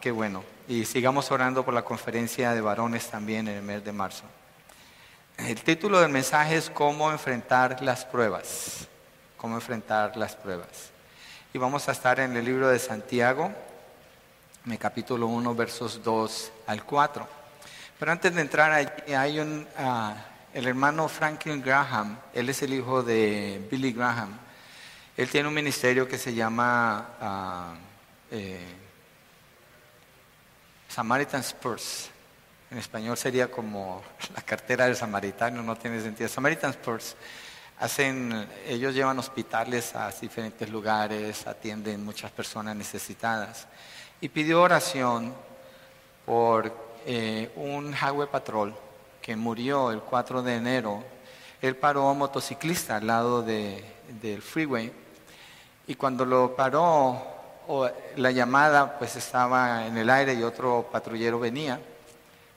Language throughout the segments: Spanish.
Qué bueno. Y sigamos orando por la conferencia de varones también en el mes de marzo. El título del mensaje es cómo enfrentar las pruebas. Cómo enfrentar las pruebas. Y vamos a estar en el libro de Santiago, en el capítulo 1, versos 2 al 4. Pero antes de entrar allí, hay un, ah, el hermano Franklin Graham, él es el hijo de Billy Graham. Él tiene un ministerio que se llama... Ah, eh, Samaritan's Purse. En español sería como la cartera del samaritano, no tiene sentido. Samaritan's Purse. Hacen, ellos llevan hospitales a diferentes lugares, atienden muchas personas necesitadas. Y pidió oración por eh, un highway patrol que murió el 4 de enero. Él paró un motociclista al lado del freeway y cuando lo paró la llamada pues estaba en el aire y otro patrullero venía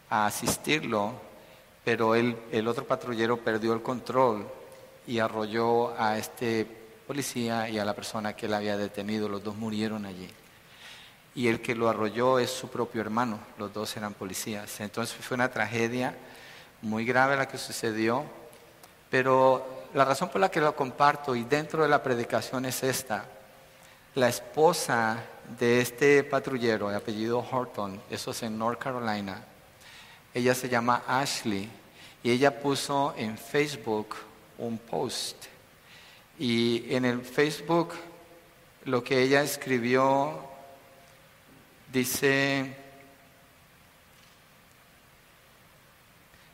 a asistirlo, pero el otro patrullero perdió el control y arrolló a este policía y a la persona que él había detenido. Los dos murieron allí. Y el que lo arrolló es su propio hermano. Los dos eran policías. Entonces fue una tragedia muy grave la que sucedió. Pero la razón por la que lo comparto y dentro de la predicación es esta la esposa de este patrullero, de apellido Horton, eso es en North Carolina, ella se llama Ashley y ella puso en Facebook un post. Y en el Facebook lo que ella escribió dice,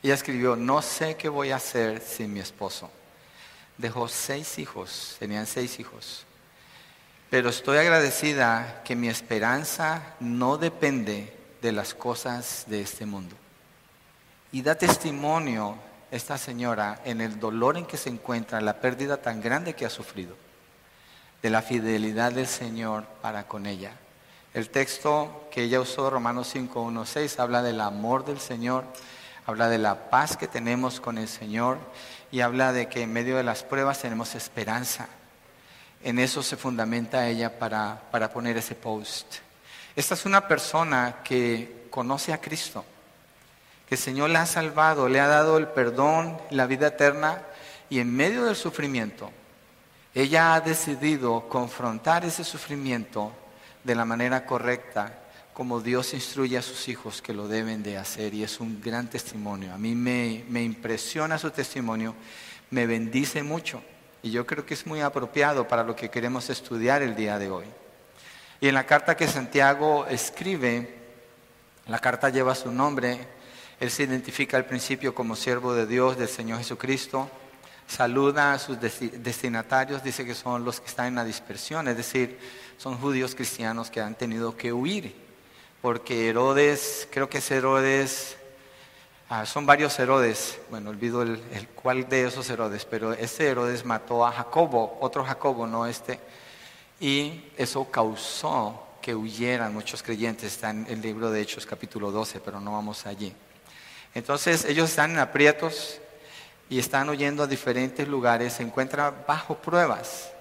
ella escribió, no sé qué voy a hacer sin mi esposo. Dejó seis hijos, tenían seis hijos. Pero estoy agradecida que mi esperanza no depende de las cosas de este mundo. Y da testimonio esta señora en el dolor en que se encuentra, la pérdida tan grande que ha sufrido, de la fidelidad del Señor para con ella. El texto que ella usó, Romanos 5, 6, habla del amor del Señor, habla de la paz que tenemos con el Señor y habla de que en medio de las pruebas tenemos esperanza. En eso se fundamenta ella para, para poner ese post. Esta es una persona que conoce a Cristo, que el Señor le ha salvado, le ha dado el perdón, la vida eterna, y en medio del sufrimiento, ella ha decidido confrontar ese sufrimiento de la manera correcta, como Dios instruye a sus hijos que lo deben de hacer, y es un gran testimonio. A mí me, me impresiona su testimonio, me bendice mucho. Y yo creo que es muy apropiado para lo que queremos estudiar el día de hoy. Y en la carta que Santiago escribe, la carta lleva su nombre, él se identifica al principio como siervo de Dios, del Señor Jesucristo, saluda a sus destinatarios, dice que son los que están en la dispersión, es decir, son judíos cristianos que han tenido que huir, porque Herodes, creo que es Herodes Ah, son varios Herodes, bueno, olvido el, cuál de esos Herodes, pero este Herodes mató a Jacobo, otro Jacobo, no este, y eso causó que huyeran muchos creyentes, está en el libro de Hechos capítulo 12, pero no vamos allí. Entonces ellos están en aprietos y están huyendo a diferentes lugares, se encuentran bajo pruebas,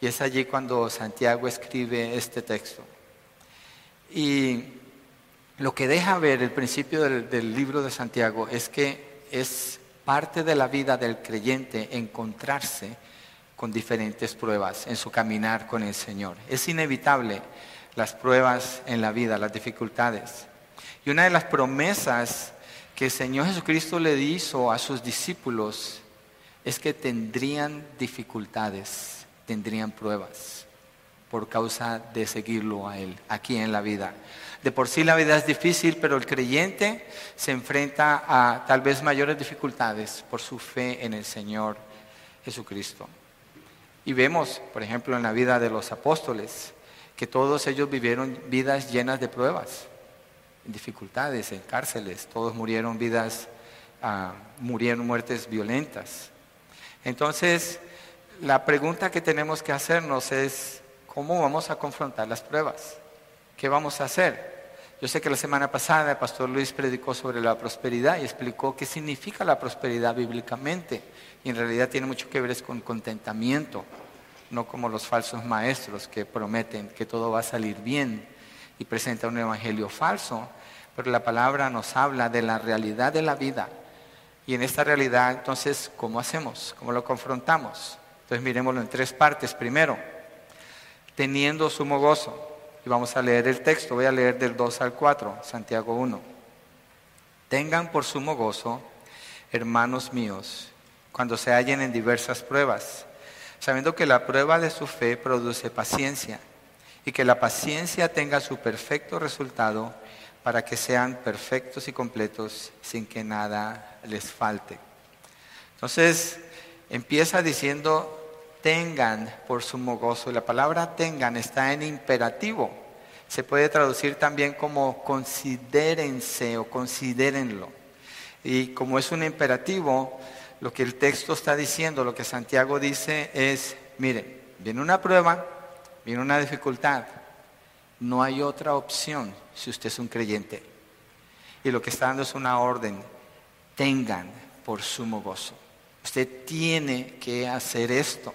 y es allí cuando Santiago escribe este texto. Y lo que deja ver el principio del, libro de Santiago es que es parte de la vida del creyente encontrarse con diferentes pruebas en su caminar con el Señor. Es inevitable las pruebas en la vida, las dificultades. Y una de las promesas que el Señor Jesucristo le hizo a sus discípulos es que tendrían dificultades, tendrían pruebas por causa de seguirlo a Él aquí en la vida. De por sí la vida es difícil, pero el creyente se enfrenta a tal vez mayores dificultades por su fe en el Señor Jesucristo. Y vemos, por ejemplo, en la vida de los apóstoles, que todos ellos vivieron vidas llenas de pruebas, dificultades, en cárceles, todos murieron vidas, ah, murieron muertes violentas. Entonces, la pregunta que tenemos que hacernos es, ¿cómo vamos a confrontar las pruebas? ¿Qué vamos a hacer? Yo sé que la semana pasada el pastor Luis predicó sobre la prosperidad y explicó qué significa la prosperidad bíblicamente. Y en realidad tiene mucho que ver con contentamiento, no como los falsos maestros que prometen que todo va a salir bien. y presenta un evangelio falso, pero la palabra nos habla de la realidad de la vida. Y en esta realidad, entonces, ¿cómo hacemos? ¿Cómo lo confrontamos? Entonces, miremoslo en tres partes. Primero, teniendo sumo gozo. Y vamos a leer el texto, voy a leer del 2 al 4, Santiago 1. Tengan por sumo gozo, hermanos míos, cuando se hallen en diversas pruebas, sabiendo que la prueba de su fe produce paciencia y que la paciencia tenga su perfecto resultado para que sean perfectos y completos sin que nada les falte. Entonces, empieza diciendo, tengan por sumo gozo. La palabra tengan está en imperativo. Se puede traducir también como considérense o considérenlo. Y como es un imperativo, lo que el texto está diciendo, lo que Santiago dice es, mire, viene una prueba, viene una dificultad, no hay otra opción si usted es un creyente. Y lo que está dando es una orden, tengan por sumo gozo. Usted tiene que hacer esto.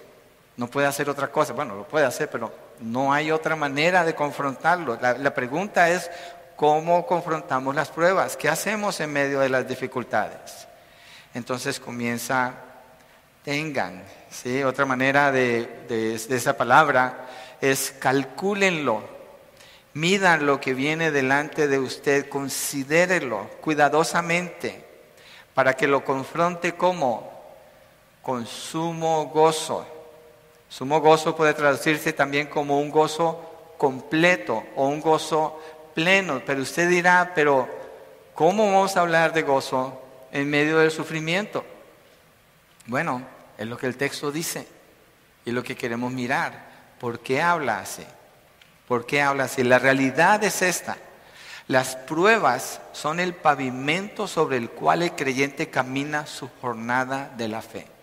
No puede hacer otra cosa. Bueno, lo puede hacer, pero no hay otra manera de confrontarlo. La, pregunta es, ¿cómo confrontamos las pruebas? ¿Qué hacemos en medio de las dificultades? Entonces comienza, tengan, ¿sí? Otra manera de, de, de esa palabra es calcúlenlo, midan lo que viene delante de usted, considérelo cuidadosamente para que lo confronte como con sumo gozo. Sumo gozo puede traducirse también como un gozo completo o un gozo pleno, pero usted dirá, pero ¿cómo vamos a hablar de gozo en medio del sufrimiento? Bueno, es lo que el texto dice y lo que queremos mirar. ¿Por qué habla así? ¿Por qué habla así? La realidad es esta. Las pruebas son el pavimento sobre el cual el creyente camina su jornada de la fe.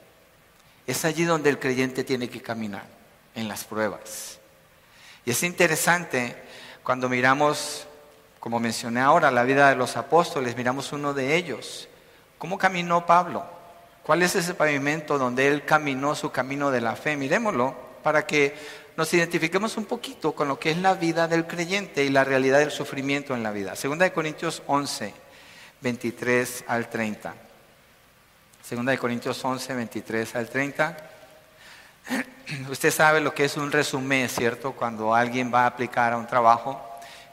Es allí donde el creyente tiene que caminar, en las pruebas. Y es interesante cuando miramos, como mencioné ahora, la vida de los apóstoles, miramos uno de ellos. ¿Cómo caminó Pablo? ¿Cuál es ese pavimento donde él caminó su camino de la fe? Miremoslo para que nos identifiquemos un poquito con lo que es la vida del creyente y la realidad del sufrimiento en la vida. Segunda de Corintios 11, 23 al 30. Segunda de Corintios 11, 23 al 30. Usted sabe lo que es un resumen, ¿cierto? Cuando alguien va a aplicar a un trabajo,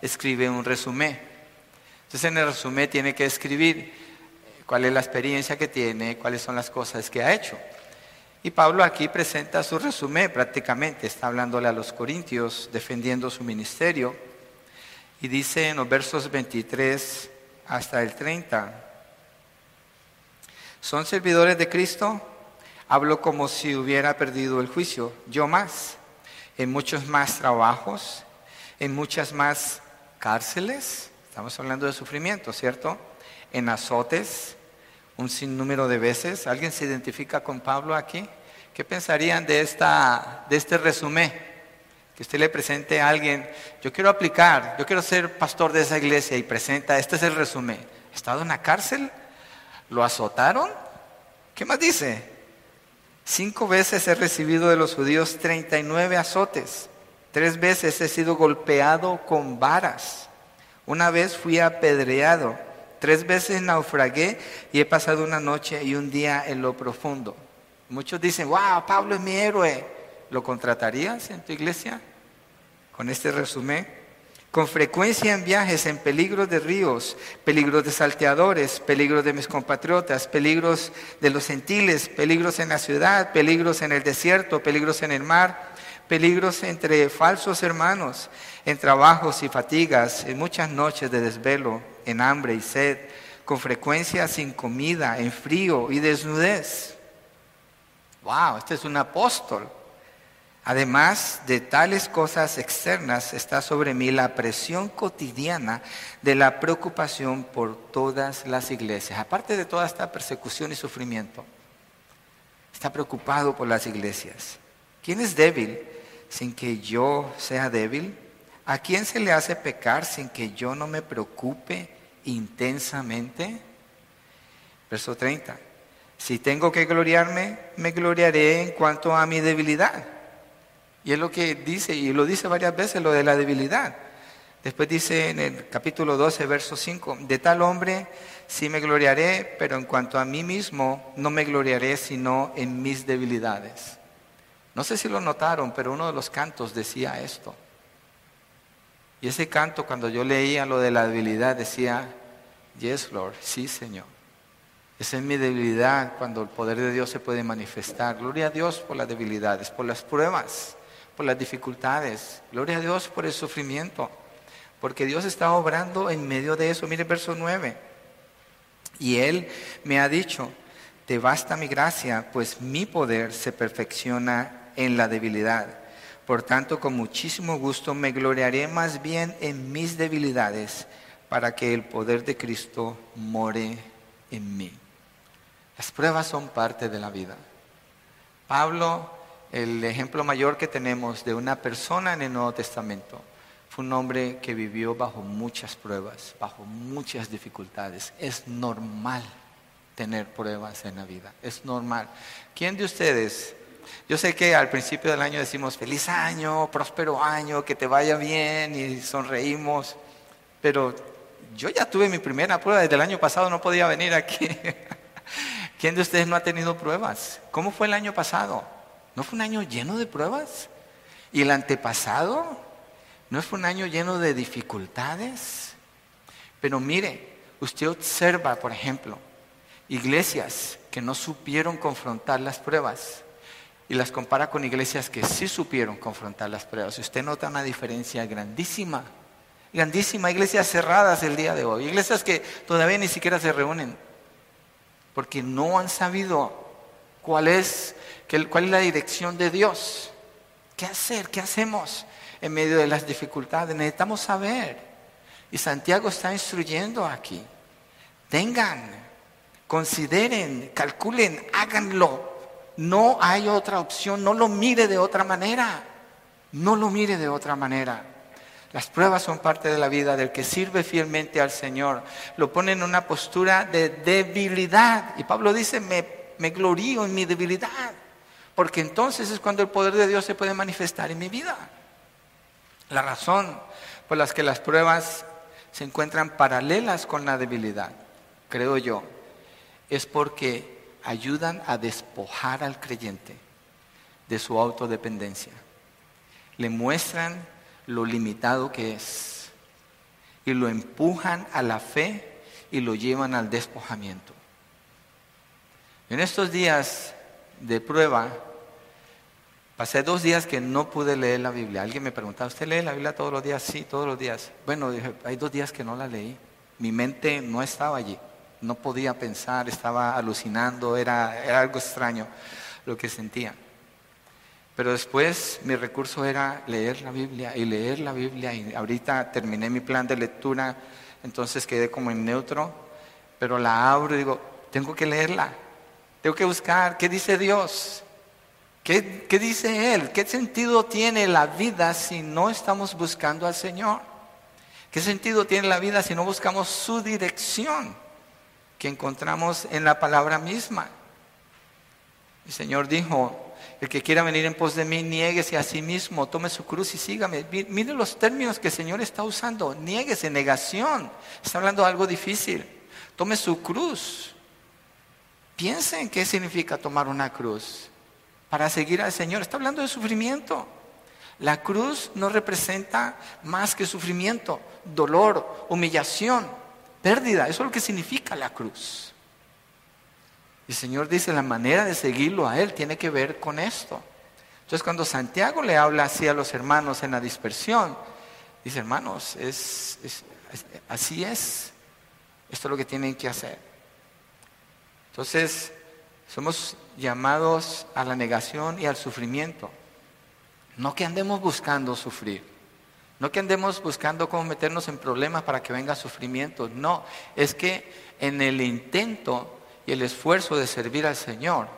escribe un resumen. Entonces en el resumen tiene que escribir cuál es la experiencia que tiene, cuáles son las cosas que ha hecho. Y Pablo aquí presenta su resumen prácticamente, está hablándole a los corintios, defendiendo su ministerio. Y dice en los versos 23 hasta el 30, ¿Son servidores de Cristo? Hablo como si hubiera perdido el juicio. Yo más. En muchos más trabajos, en muchas más cárceles. Estamos hablando de sufrimiento, ¿cierto? En azotes, un sinnúmero de veces. ¿Alguien se identifica con Pablo aquí? ¿Qué pensarían de, esta, de este resumen? Que usted le presente a alguien, yo quiero aplicar, yo quiero ser pastor de esa iglesia y presenta, este es el resumen. ¿He estado en la cárcel? ¿Lo azotaron? ¿Qué más dice? Cinco veces he recibido de los judíos 39 azotes. Tres veces he sido golpeado con varas. Una vez fui apedreado. Tres veces naufragué y he pasado una noche y un día en lo profundo. Muchos dicen, wow, Pablo es mi héroe. ¿Lo contratarías en tu iglesia? Con este resumen con frecuencia en viajes, en peligros de ríos, peligros de salteadores, peligros de mis compatriotas, peligros de los gentiles, peligros en la ciudad, peligros en el desierto, peligros en el mar, peligros entre falsos hermanos, en trabajos y fatigas, en muchas noches de desvelo, en hambre y sed, con frecuencia sin comida, en frío y desnudez. Wow, este es un apóstol. Además de tales cosas externas, está sobre mí la presión cotidiana de la preocupación por todas las iglesias. Aparte de toda esta persecución y sufrimiento, está preocupado por las iglesias. ¿Quién es débil sin que yo sea débil? ¿A quién se le hace pecar sin que yo no me preocupe intensamente? Verso 30. Si tengo que gloriarme, me gloriaré en cuanto a mi debilidad y es lo que dice, y lo dice varias veces, lo de la debilidad. Después dice en el capítulo 12, verso 5, de tal hombre sí me gloriaré, pero en cuanto a mí mismo no me gloriaré sino en mis debilidades. No sé si lo notaron, pero uno de los cantos decía esto. Y ese canto, cuando yo leía lo de la debilidad, decía, Yes, Lord, sí, Señor. Esa es mi debilidad cuando el poder de Dios se puede manifestar. Gloria a Dios por las debilidades, por las pruebas, por las dificultades. Gloria a Dios por el sufrimiento. Porque Dios está obrando en medio de eso. Mire verso 9. Y Él me ha dicho, te basta mi gracia, pues mi poder se perfecciona en la debilidad. Por tanto, con muchísimo gusto me gloriaré más bien en mis debilidades para que el poder de Cristo more en mí. Las pruebas son parte de la vida. Pablo, el ejemplo mayor que tenemos de una persona en el Nuevo Testamento, fue un hombre que vivió bajo muchas pruebas, bajo muchas dificultades. Es normal tener pruebas en la vida, es normal. ¿Quién de ustedes yo sé que al principio del año decimos feliz año, próspero año, que te vaya bien y sonreímos, pero yo ya tuve mi primera prueba, desde el año pasado no podía venir aquí. ¿Quién de ustedes no ha tenido pruebas? ¿Cómo fue el año pasado? ¿No fue un año lleno de pruebas? ¿Y el antepasado? ¿No fue un año lleno de dificultades? Pero mire, usted observa, por ejemplo, iglesias que no supieron confrontar las pruebas y las compara con iglesias que sí supieron confrontar las pruebas. Usted nota una diferencia grandísima, grandísima. Iglesias cerradas el día de hoy, iglesias que todavía ni siquiera se reúnen, porque no han sabido cuál es, cuál es la dirección de Dios. ¿Qué hacer? ¿Qué hacemos en medio de las dificultades? Necesitamos saber. Y Santiago está instruyendo aquí. Tengan, consideren, calculen, háganlo no hay otra opción, no lo mire de otra manera. No lo mire de otra manera. Las pruebas son parte de la vida del que sirve fielmente al Señor. Lo pone en una postura de debilidad. Y Pablo dice, me, me glorío en mi debilidad. Porque entonces es cuando el poder de Dios se puede manifestar en mi vida. La razón por la que las pruebas se encuentran paralelas con la debilidad, creo yo, es porque ayudan a despojar al creyente de su autodependencia. Le muestran lo limitado que es y lo empujan a la fe y lo llevan al despojamiento. En estos días de prueba, pasé dos días que no pude leer la Biblia. Alguien me preguntaba, ¿usted lee la Biblia todos los días? Sí, todos los días. Bueno, dije, hay dos días que no la leí. Mi mente no estaba allí no podía pensar, estaba alucinando, era, algo extraño lo que sentía. Pero después mi recurso era leer la Biblia y leer la Biblia y ahorita terminé mi plan de lectura, entonces quedé como en neutro, pero la abro y digo, tengo que leerla, tengo que buscar, ¿qué dice Dios? ¿Qué, ¿Qué dice Él? ¿Qué sentido tiene la vida si no estamos buscando al Señor? ¿Qué sentido tiene la vida si no buscamos su dirección? que encontramos en la palabra misma. El Señor dijo, el que quiera venir en pos de mí, niéguese a sí mismo, tome su cruz y sígame. Mire los términos que el Señor está usando. Niéguese, negación. Está hablando de algo difícil. Tome su cruz. Piensen qué significa tomar una cruz para seguir al Señor. Está hablando de sufrimiento. La cruz no representa más que sufrimiento, dolor, humillación pérdida. Eso es lo que significa la cruz. Y el Señor dice, la manera de seguirlo a Él tiene que ver con esto. Entonces cuando Santiago le habla así a los hermanos en la dispersión, dice, hermanos, es, así es. Esto es lo que tienen que hacer. Entonces, somos llamados a la negación y al sufrimiento. No que andemos buscando sufrir. No que andemos buscando cómo meternos en problemas para que venga sufrimiento. No, es que en el intento y el esfuerzo de servir al Señor,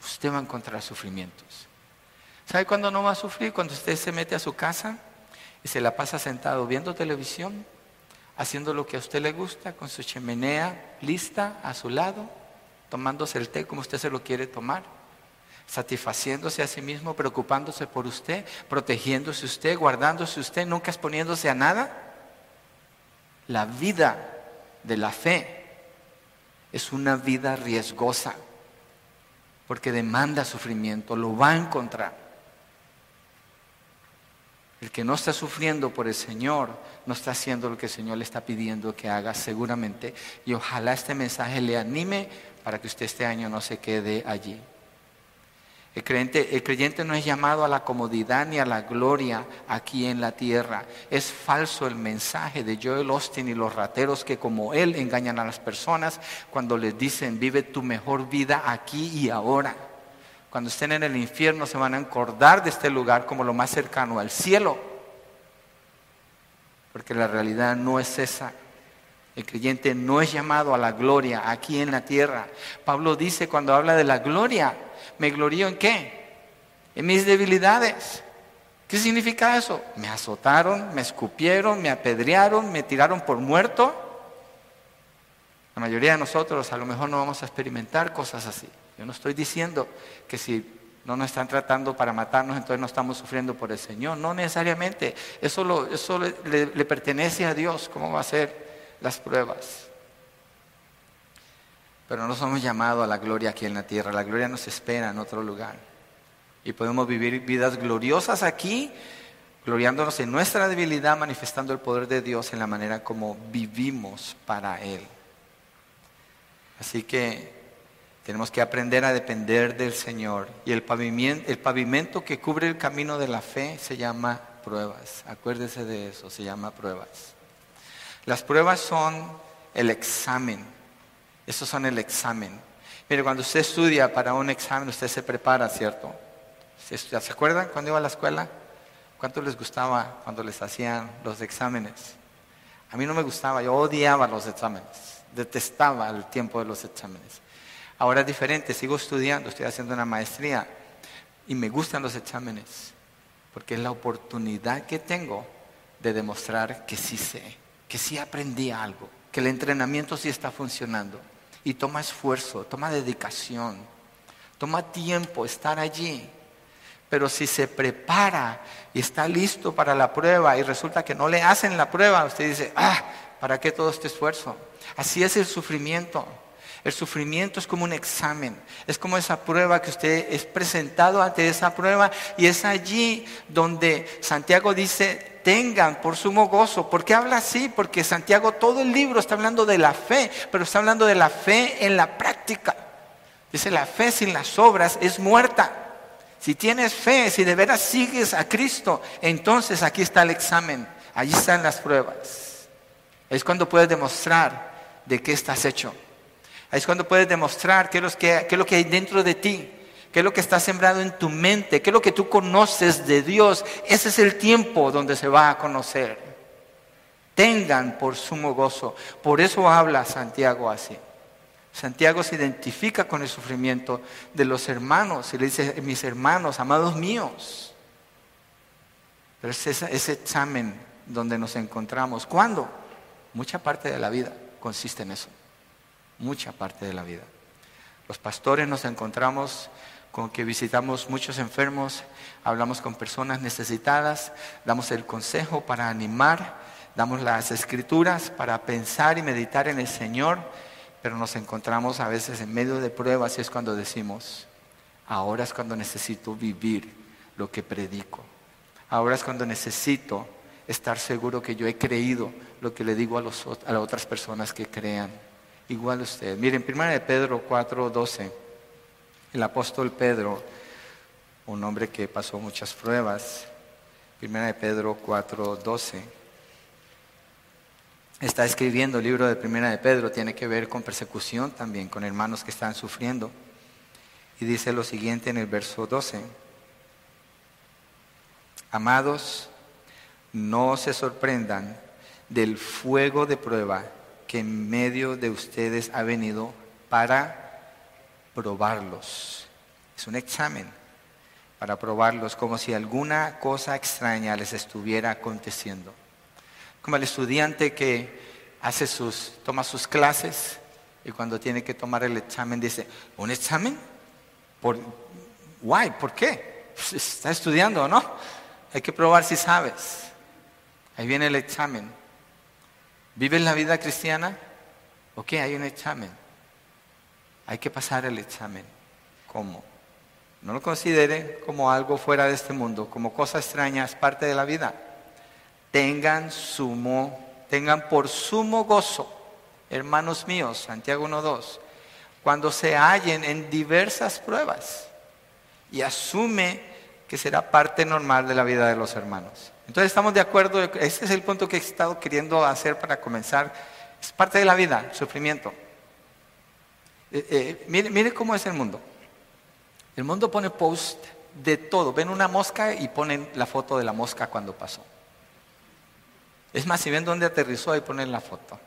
usted va a encontrar sufrimientos. ¿Sabe cuándo no va a sufrir? Cuando usted se mete a su casa y se la pasa sentado viendo televisión, haciendo lo que a usted le gusta, con su chimenea lista a su lado, tomándose el té como usted se lo quiere tomar. satisfaciéndose a sí mismo, preocupándose por usted, protegiéndose usted, guardándose usted, nunca exponiéndose a nada. La vida de la fe es una vida riesgosa, porque demanda sufrimiento, lo va a encontrar. El que no está sufriendo por el Señor no está haciendo lo que el Señor le está pidiendo que haga seguramente. Y ojalá este mensaje le anime para que usted este año no se quede allí. El creyente, el creyente, no es llamado a la comodidad ni a la gloria aquí en la tierra. Es falso el mensaje de Joel Austin y los rateros que como él engañan a las personas cuando les dicen vive tu mejor vida aquí y ahora. Cuando estén en el infierno se van a acordar de este lugar como lo más cercano al cielo. Porque la realidad no es esa. El creyente no es llamado a la gloria aquí en la tierra. Pablo dice cuando habla de la gloria, ¿me glorío en qué? En mis debilidades. ¿Qué significa eso? Me azotaron, me escupieron, me apedrearon, me tiraron por muerto. La mayoría de nosotros a lo mejor no vamos a experimentar cosas así. Yo no estoy diciendo que si no nos están tratando para matarnos, entonces no estamos sufriendo por el Señor. No necesariamente. Eso, eso le, le pertenece a Dios. ¿Cómo va a ser? Las pruebas. Pero no somos llamados a la gloria aquí en la tierra, la gloria nos espera en otro lugar. Y podemos vivir vidas gloriosas aquí, gloriándonos en nuestra debilidad, manifestando el poder de Dios en la manera como vivimos para Él. Así que tenemos que aprender a depender del Señor. Y el pavimento, el pavimento que cubre el camino de la fe se llama pruebas. Acuérdese de eso, se llama pruebas. Las pruebas son el examen. Esos son el examen. Mire, cuando usted estudia para un examen, usted se prepara, ¿cierto? ¿Se acuerdan cuando iba a la escuela? ¿Cuánto les gustaba cuando les hacían los exámenes? A mí no me gustaba, yo odiaba los exámenes, detestaba el tiempo de los exámenes. Ahora es diferente, sigo estudiando, estoy haciendo una maestría y me gustan los exámenes, porque es la oportunidad que tengo de demostrar que sí sé que sí aprendí algo, que el entrenamiento sí está funcionando. Y toma esfuerzo, toma dedicación, toma tiempo estar allí. Pero si se prepara y está listo para la prueba y resulta que no le hacen la prueba, usted dice, ah, ¿para qué todo este esfuerzo? Así es el sufrimiento. El sufrimiento es como un examen, es como esa prueba que usted es presentado ante esa prueba y es allí donde Santiago dice, tengan por sumo gozo. ¿Por qué habla así? Porque Santiago todo el libro está hablando de la fe, pero está hablando de la fe en la práctica. Dice, la fe sin las obras es muerta. Si tienes fe, si de veras sigues a Cristo, entonces aquí está el examen, allí están las pruebas. Es cuando puedes demostrar de qué estás hecho. Es cuando puedes demostrar qué es, qué es lo que hay dentro de ti, qué es lo que está sembrado en tu mente, qué es lo que tú conoces de Dios. Ese es el tiempo donde se va a conocer. Tengan por sumo gozo. Por eso habla Santiago así. Santiago se identifica con el sufrimiento de los hermanos y le dice, mis hermanos, amados míos. Pero es ese examen donde nos encontramos. ¿Cuándo? Mucha parte de la vida consiste en eso mucha parte de la vida. Los pastores nos encontramos con que visitamos muchos enfermos, hablamos con personas necesitadas, damos el consejo para animar, damos las escrituras para pensar y meditar en el Señor, pero nos encontramos a veces en medio de pruebas y es cuando decimos, ahora es cuando necesito vivir lo que predico, ahora es cuando necesito estar seguro que yo he creído lo que le digo a, los, las otras personas que crean igual usted. Miren, 1 de Pedro 4, 12, el apóstol Pedro, un hombre que pasó muchas pruebas, 1 de Pedro 4, 12, está escribiendo el libro de 1 de Pedro, tiene que ver con persecución también, con hermanos que están sufriendo. Y dice lo siguiente en el verso 12. Amados, no se sorprendan del fuego de prueba que en medio de ustedes ha venido para probarlos. Es un examen para probarlos como si alguna cosa extraña les estuviera aconteciendo. Como el estudiante que hace sus, toma sus clases y cuando tiene que tomar el examen dice, ¿un examen? Por, Why? ¿Por qué? Está estudiando, ¿no? Hay que probar si sabes. Ahí viene el examen. ¿Vives la vida cristiana? Ok, hay un examen. Hay que pasar el examen. ¿Cómo? No lo considere como algo fuera de este mundo, como cosa extraña, es parte de la vida. Tengan sumo, tengan por sumo gozo, hermanos míos, Santiago 1.2, cuando se hallen en diversas pruebas y asume que será parte normal de la vida de los hermanos. Entonces estamos de acuerdo, ese es el punto que he estado queriendo hacer para comenzar. Es parte de la vida, sufrimiento. Eh, eh, mire, mire cómo es el mundo. El mundo pone post de todo. Ven una mosca y ponen la foto de la mosca cuando pasó. Es más, si ven dónde aterrizó, ahí ponen la foto.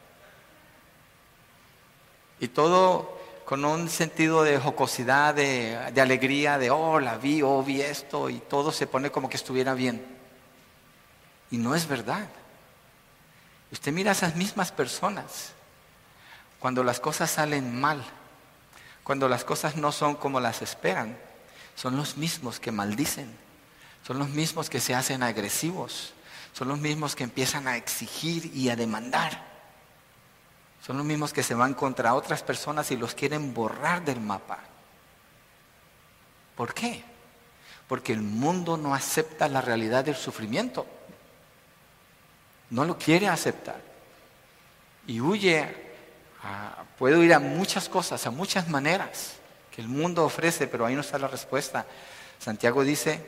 Y todo con un sentido de jocosidad, de, alegría, de, oh, la vi, oh, vi esto, y todo se pone como que estuviera bien. Y no es verdad. Usted mira a esas mismas personas cuando las cosas salen mal cuando las cosas no son como las esperan, son los mismos que maldicen, son los mismos que se hacen agresivos, son los mismos que empiezan a exigir y a demandar, son los mismos que se van contra otras personas y los quieren borrar del mapa. ¿Por qué? Porque el mundo no acepta la realidad del sufrimiento, no lo quiere aceptar y huye puedo ir a muchas cosas, a muchas maneras que el mundo ofrece, pero ahí no está la respuesta. Santiago dice,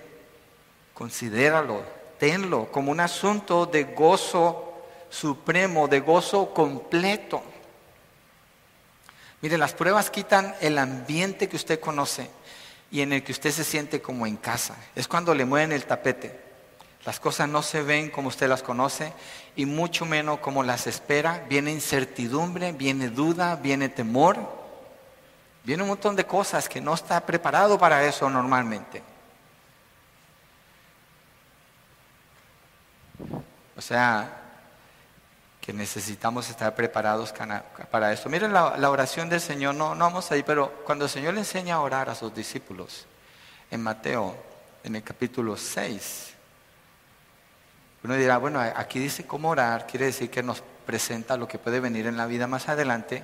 considéralo, tenlo como un asunto de gozo supremo, de gozo completo. Mire, las pruebas quitan el ambiente que usted conoce y en el que usted se siente como en casa. Es cuando le mueven el tapete. Las cosas no se ven como usted las conoce y mucho menos como las espera. Viene incertidumbre, viene duda, viene temor. Viene un montón de cosas que no está preparado para eso normalmente. O sea, que necesitamos estar preparados para eso. Miren la, oración del Señor, no, no vamos ahí, pero cuando el Señor le enseña a orar a sus discípulos, en Mateo, en el capítulo 6, uno dirá, bueno, aquí dice cómo orar, quiere decir que nos presenta lo que puede venir en la vida más adelante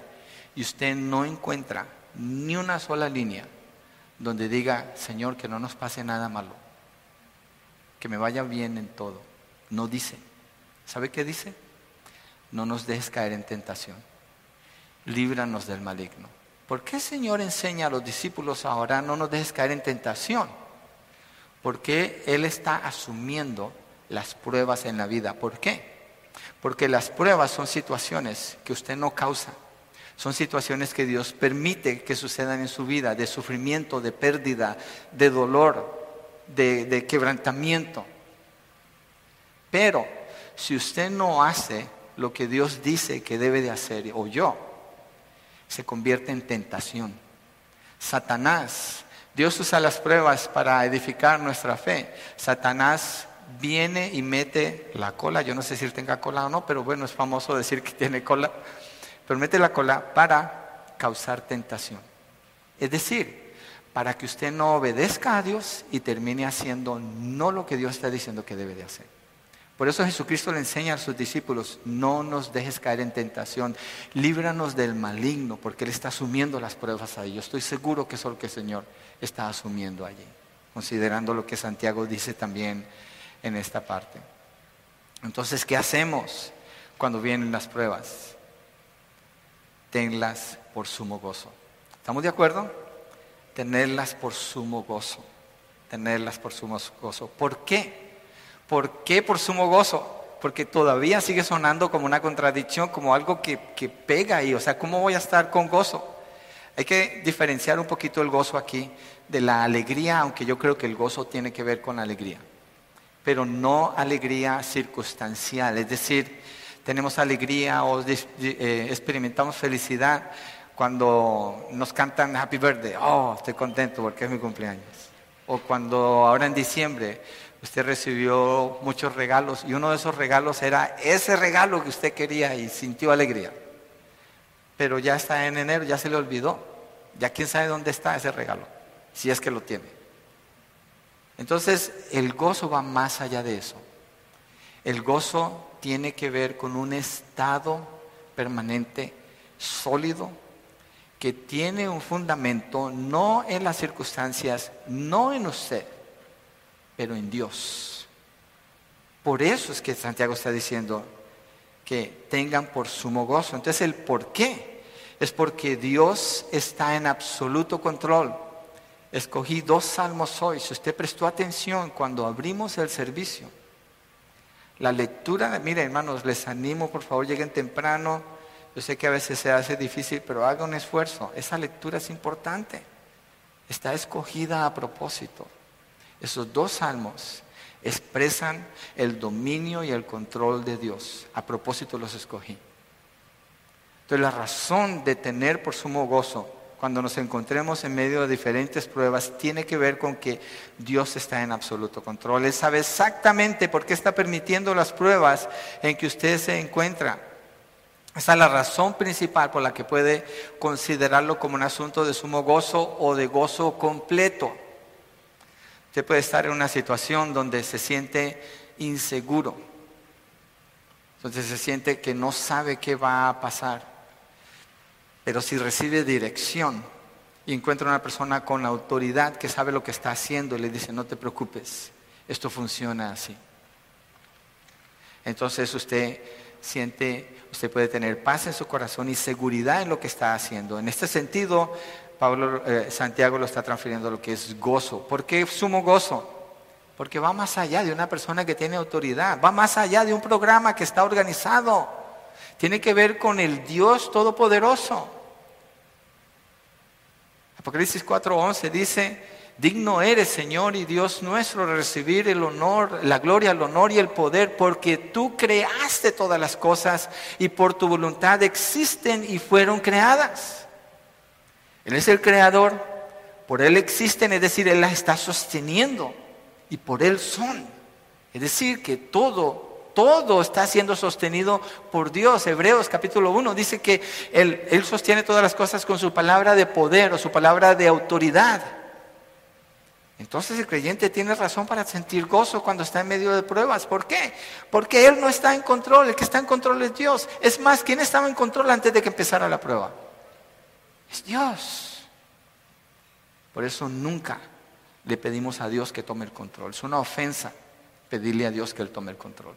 y usted no encuentra ni una sola línea donde diga, Señor, que no nos pase nada malo, que me vaya bien en todo. No dice. ¿Sabe qué dice? No nos dejes caer en tentación. Líbranos del maligno. ¿Por qué el Señor enseña a los discípulos ahora no nos dejes caer en tentación? Porque Él está asumiendo las pruebas en la vida. ¿Por qué? Porque las pruebas son situaciones que usted no causa. Son situaciones que Dios permite que sucedan en su vida, de sufrimiento, de pérdida, de dolor, de, quebrantamiento. Pero si usted no hace lo que Dios dice que debe de hacer, o yo, se convierte en tentación. Satanás, Dios usa las pruebas para edificar nuestra fe. Satanás viene y mete la cola, yo no sé si él tenga cola o no, pero bueno, es famoso decir que tiene cola, pero mete la cola para causar tentación. Es decir, para que usted no obedezca a Dios y termine haciendo no lo que Dios está diciendo que debe de hacer. Por eso Jesucristo le enseña a sus discípulos, no nos dejes caer en tentación, líbranos del maligno, porque Él está asumiendo las pruebas ahí. Yo estoy seguro que eso es lo que el Señor está asumiendo allí, considerando lo que Santiago dice también en esta parte. Entonces, ¿qué hacemos cuando vienen las pruebas? Tenlas por sumo gozo. ¿Estamos de acuerdo? Tenerlas por sumo gozo. Tenerlas por sumo gozo. ¿Por qué? ¿Por qué por sumo gozo? Porque todavía sigue sonando como una contradicción, como algo que, que pega ahí. O sea, ¿cómo voy a estar con gozo? Hay que diferenciar un poquito el gozo aquí de la alegría, aunque yo creo que el gozo tiene que ver con la alegría pero no alegría circunstancial. Es decir, tenemos alegría o eh, experimentamos felicidad cuando nos cantan Happy Birthday. Oh, estoy contento porque es mi cumpleaños. O cuando ahora en diciembre usted recibió muchos regalos y uno de esos regalos era ese regalo que usted quería y sintió alegría. Pero ya está en enero, ya se le olvidó. Ya quién sabe dónde está ese regalo, si es que lo tiene. Entonces, el gozo va más allá de eso. El gozo tiene que ver con un estado permanente, sólido, que tiene un fundamento no en las circunstancias, no en usted, pero en Dios. Por eso es que Santiago está diciendo que tengan por sumo gozo. Entonces el por qué es porque Dios está en absoluto control. Escogí dos salmos hoy. Si usted prestó atención cuando abrimos el servicio, la lectura, mire hermanos, les animo, por favor, lleguen temprano. Yo sé que a veces se hace difícil, pero haga un esfuerzo. Esa lectura es importante. Está escogida a propósito. Esos dos salmos expresan el dominio y el control de Dios. A propósito los escogí. Entonces la razón de tener por sumo gozo cuando nos encontremos en medio de diferentes pruebas tiene que ver con que Dios está en absoluto control. Él sabe exactamente por qué está permitiendo las pruebas en que usted se encuentra. Esa es la razón principal por la que puede considerarlo como un asunto de sumo gozo o de gozo completo. Usted puede estar en una situación donde se siente inseguro, donde se siente que no sabe qué va a pasar. Pero si recibe dirección y encuentra una persona con autoridad que sabe lo que está haciendo le dice, no te preocupes, esto funciona así. Entonces usted siente, usted puede tener paz en su corazón y seguridad en lo que está haciendo. En este sentido, Pablo eh, Santiago lo está transfiriendo a lo que es gozo. ¿Por qué sumo gozo? Porque va más allá de una persona que tiene autoridad, va más allá de un programa que está organizado. Tiene que ver con el Dios Todopoderoso. Apocalipsis 4:11 dice, digno eres Señor y Dios nuestro de recibir el honor, la gloria, el honor y el poder, porque tú creaste todas las cosas y por tu voluntad existen y fueron creadas. Él es el creador, por Él existen, es decir, Él las está sosteniendo y por Él son. Es decir, que todo, todo está siendo sostenido por Dios. Hebreos capítulo 1 dice que él, él sostiene todas las cosas con su palabra de poder o su palabra de autoridad. Entonces el creyente tiene razón para sentir gozo cuando está en medio de pruebas. ¿Por qué? Porque Él no está en control, el que está en control es Dios. Es más, ¿quién estaba en control antes de que empezara la prueba? Es Dios. Por eso nunca le pedimos a Dios que tome el control. Es una ofensa pedirle a Dios que Él tome el control.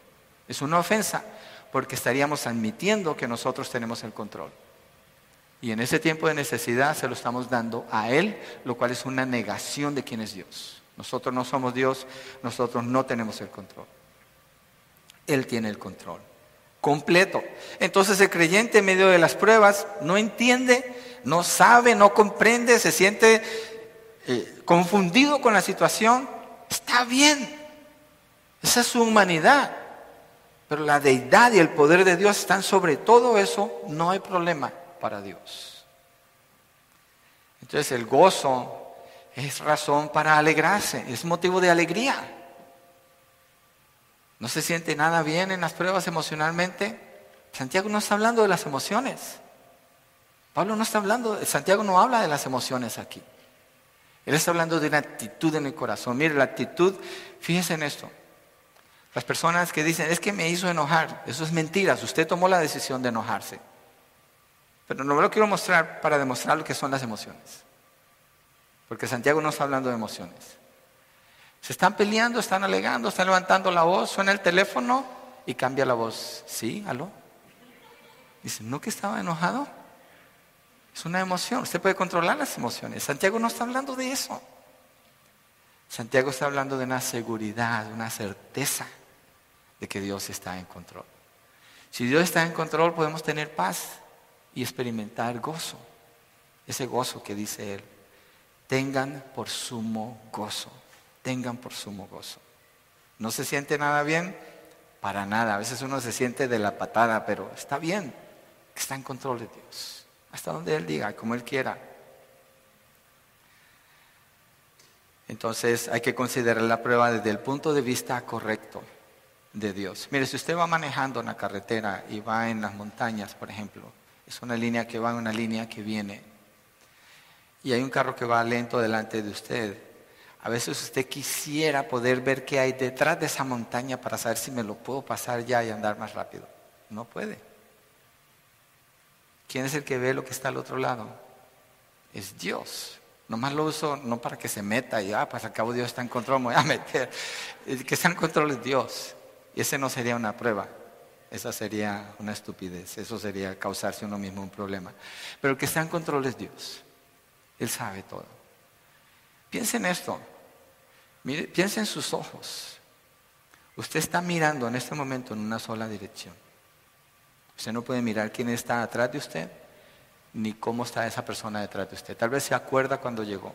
Es una ofensa porque estaríamos admitiendo que nosotros tenemos el control. Y en ese tiempo de necesidad se lo estamos dando a Él, lo cual es una negación de quién es Dios. Nosotros no somos Dios, nosotros no tenemos el control. Él tiene el control completo. Entonces el creyente en medio de las pruebas no entiende no sabe, no comprende, se siente eh, confundido con la situación, está bien. Esa es su humanidad. Pero la deidad y el poder de Dios están sobre todo eso, no hay problema para Dios. Entonces el gozo es razón para alegrarse, es motivo de alegría. ¿No se siente nada bien en las pruebas emocionalmente? Santiago no está hablando de las emociones. Pablo no está hablando, Santiago no habla de las emociones aquí. Él está hablando de una actitud en el corazón. Mire, la actitud, fíjense en esto. Las personas que dicen, es que me hizo enojar, eso es mentira, usted tomó la decisión de enojarse. Pero no lo quiero mostrar para demostrar lo que son las emociones. Porque Santiago no está hablando de emociones. Se están peleando, están alegando, están levantando la voz, suena el teléfono y cambia la voz. ¿Sí? ¿Aló? Dice, ¿no que estaba enojado? Es una emoción. Usted puede controlar las emociones. Santiago no está hablando de eso. Santiago está hablando de una seguridad, una certeza de que Dios está en control. Si Dios está en control, podemos tener paz y experimentar gozo. Ese gozo que dice Él. Tengan por sumo gozo. Tengan por sumo gozo. ¿No se siente nada bien? Para nada. A veces uno se siente de la patada, pero está bien. Está en control de Dios hasta donde Él diga, como Él quiera. Entonces hay que considerar la prueba desde el punto de vista correcto de Dios. Mire, si usted va manejando en la carretera y va en las montañas, por ejemplo, es una línea que va, una línea que viene, y hay un carro que va lento delante de usted, A veces usted quisiera poder ver qué hay detrás de esa montaña para saber si me lo puedo pasar ya y andar más rápido. No puede. ¿Quién es el que ve lo que está al otro lado? Es Dios. Nomás lo uso no para que se meta y, ah, pues al cabo Dios está en control, me voy a meter. El que está en control es Dios. Y ese no sería una prueba. Esa sería una estupidez. Eso sería causarse uno mismo un problema. Pero el que está en control es Dios. Él sabe todo. Piense en esto. Mire, piense en sus ojos. Usted está mirando en este momento en una sola dirección. Usted no puede mirar quién está atrás de usted, ni cómo está esa persona detrás de usted. Tal vez se acuerda cuando llegó.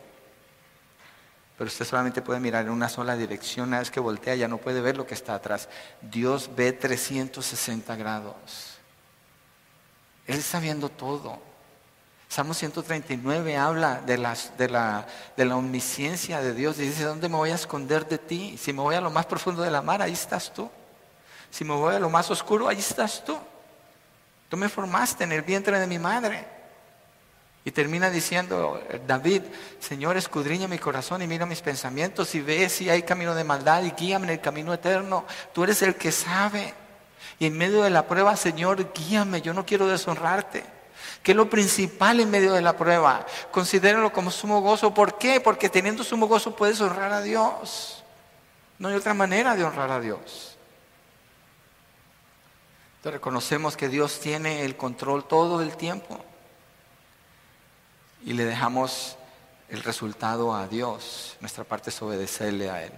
Pero usted solamente puede mirar en una sola dirección. Una vez que voltea ya no puede ver lo que está atrás. Dios ve 360 grados. Él está viendo todo. Salmo 139 habla de, de, la, de la omnisciencia de Dios y dice, ¿dónde me voy a esconder de ti? Si me voy a lo más profundo de la mar, ahí estás tú. Si me voy a lo más oscuro, ahí estás tú. Tú me formaste en el vientre de mi madre. Y termina diciendo David, Señor, escudriña mi corazón y mira mis pensamientos y ve si hay camino de maldad y guíame en el camino eterno. Tú eres el que sabe. Y en medio de la prueba, Señor, guíame, yo no quiero deshonrarte. ¿Qué es lo principal en medio de la prueba? Considérenlo como sumo gozo. ¿Por qué? Porque teniendo sumo gozo puedes honrar a Dios. No hay otra manera de honrar a Dios. Entonces reconocemos que Dios tiene el control todo el tiempo. Y le dejamos el resultado a Dios. Nuestra parte es obedecerle a Él.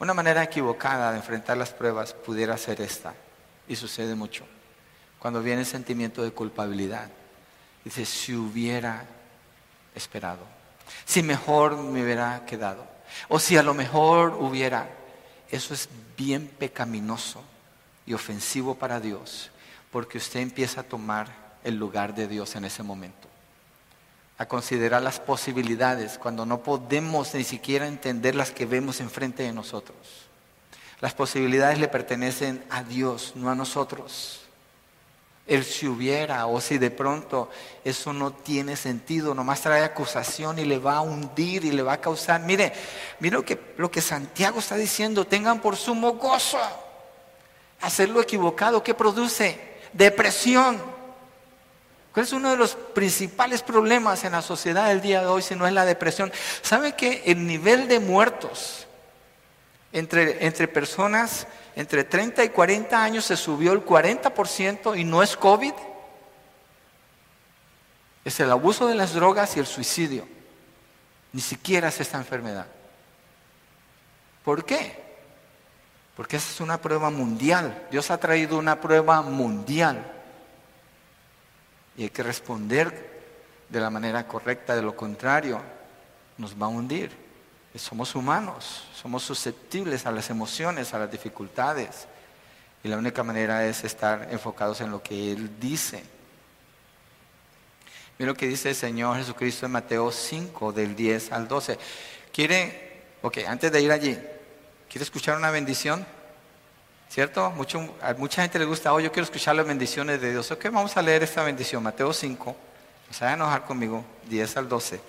Una manera equivocada de enfrentar las pruebas pudiera ser esta. Y sucede mucho. Cuando viene el sentimiento de culpabilidad Dice, si hubiera esperado, si mejor me hubiera quedado, o si a lo mejor hubiera, eso es bien pecaminoso y ofensivo para Dios, porque usted empieza a tomar el lugar de Dios en ese momento, a considerar las posibilidades cuando no podemos ni siquiera entender las que vemos enfrente de nosotros. Las posibilidades le pertenecen a Dios, no a nosotros el si hubiera o si de pronto eso no tiene sentido, nomás trae acusación y le va a hundir y le va a causar. Mire, mire lo que, lo que Santiago está diciendo, tengan por sumo gozo. Hacerlo equivocado, ¿qué produce? Depresión. ¿Cuál es uno de los principales problemas en la sociedad del día de hoy si no es la depresión? ¿Sabe que el nivel de muertos entre, entre personas entre 30 y 40 años se subió el 40% y no es COVID. Es el abuso de las drogas y el suicidio. Ni siquiera es esta enfermedad. ¿Por qué? Porque esa es una prueba mundial. Dios ha traído una prueba mundial. Y hay que responder de la manera correcta, de lo contrario, nos va a hundir. Somos humanos, somos susceptibles a las emociones, a las dificultades. Y la única manera es estar enfocados en lo que Él dice. Mira lo que dice el Señor Jesucristo en Mateo 5, del 10 al 12. ¿Quiere, ok, antes de ir allí, ¿quiere escuchar una bendición? ¿Cierto? Mucho, mucha gente le gusta, oh, yo quiero escuchar las bendiciones de Dios. Ok, vamos a leer esta bendición, Mateo 5. No se a enojar conmigo, 10 al 12.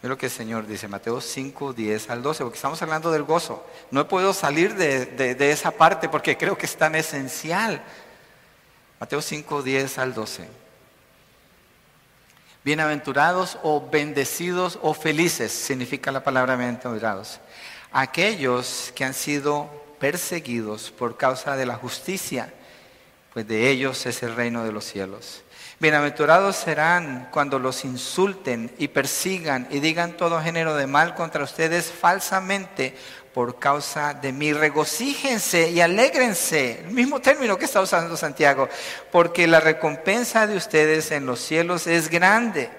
Mira lo que el Señor dice, Mateo 5, 10 al 12, porque estamos hablando del gozo. No he podido salir de, de esa parte porque creo que es tan esencial. Mateo 5, 10 al 12. Bienaventurados o bendecidos o felices, significa la palabra bienaventurados. Aquellos que han sido perseguidos por causa de la justicia, pues de ellos es el reino de los cielos. Bienaventurados serán cuando los insulten y persigan y digan todo género de mal contra ustedes falsamente por causa de mí. Regocíjense y alégrense, el mismo término que está usando Santiago, porque la recompensa de ustedes en los cielos es grande,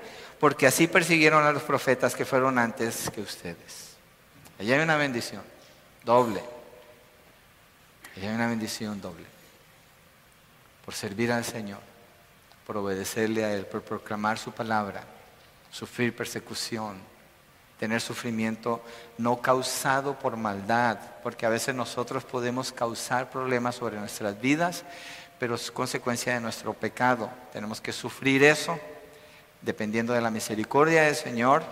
porque así persiguieron a los profetas que fueron antes que ustedes. Allí hay una bendición doble. Allí hay una bendición doble por servir al Señor por obedecerle a Él, por proclamar su palabra, sufrir persecución, tener sufrimiento no causado por maldad, porque a veces nosotros podemos causar problemas sobre nuestras vidas, pero es consecuencia de nuestro pecado. Tenemos que sufrir eso dependiendo de la misericordia del Señor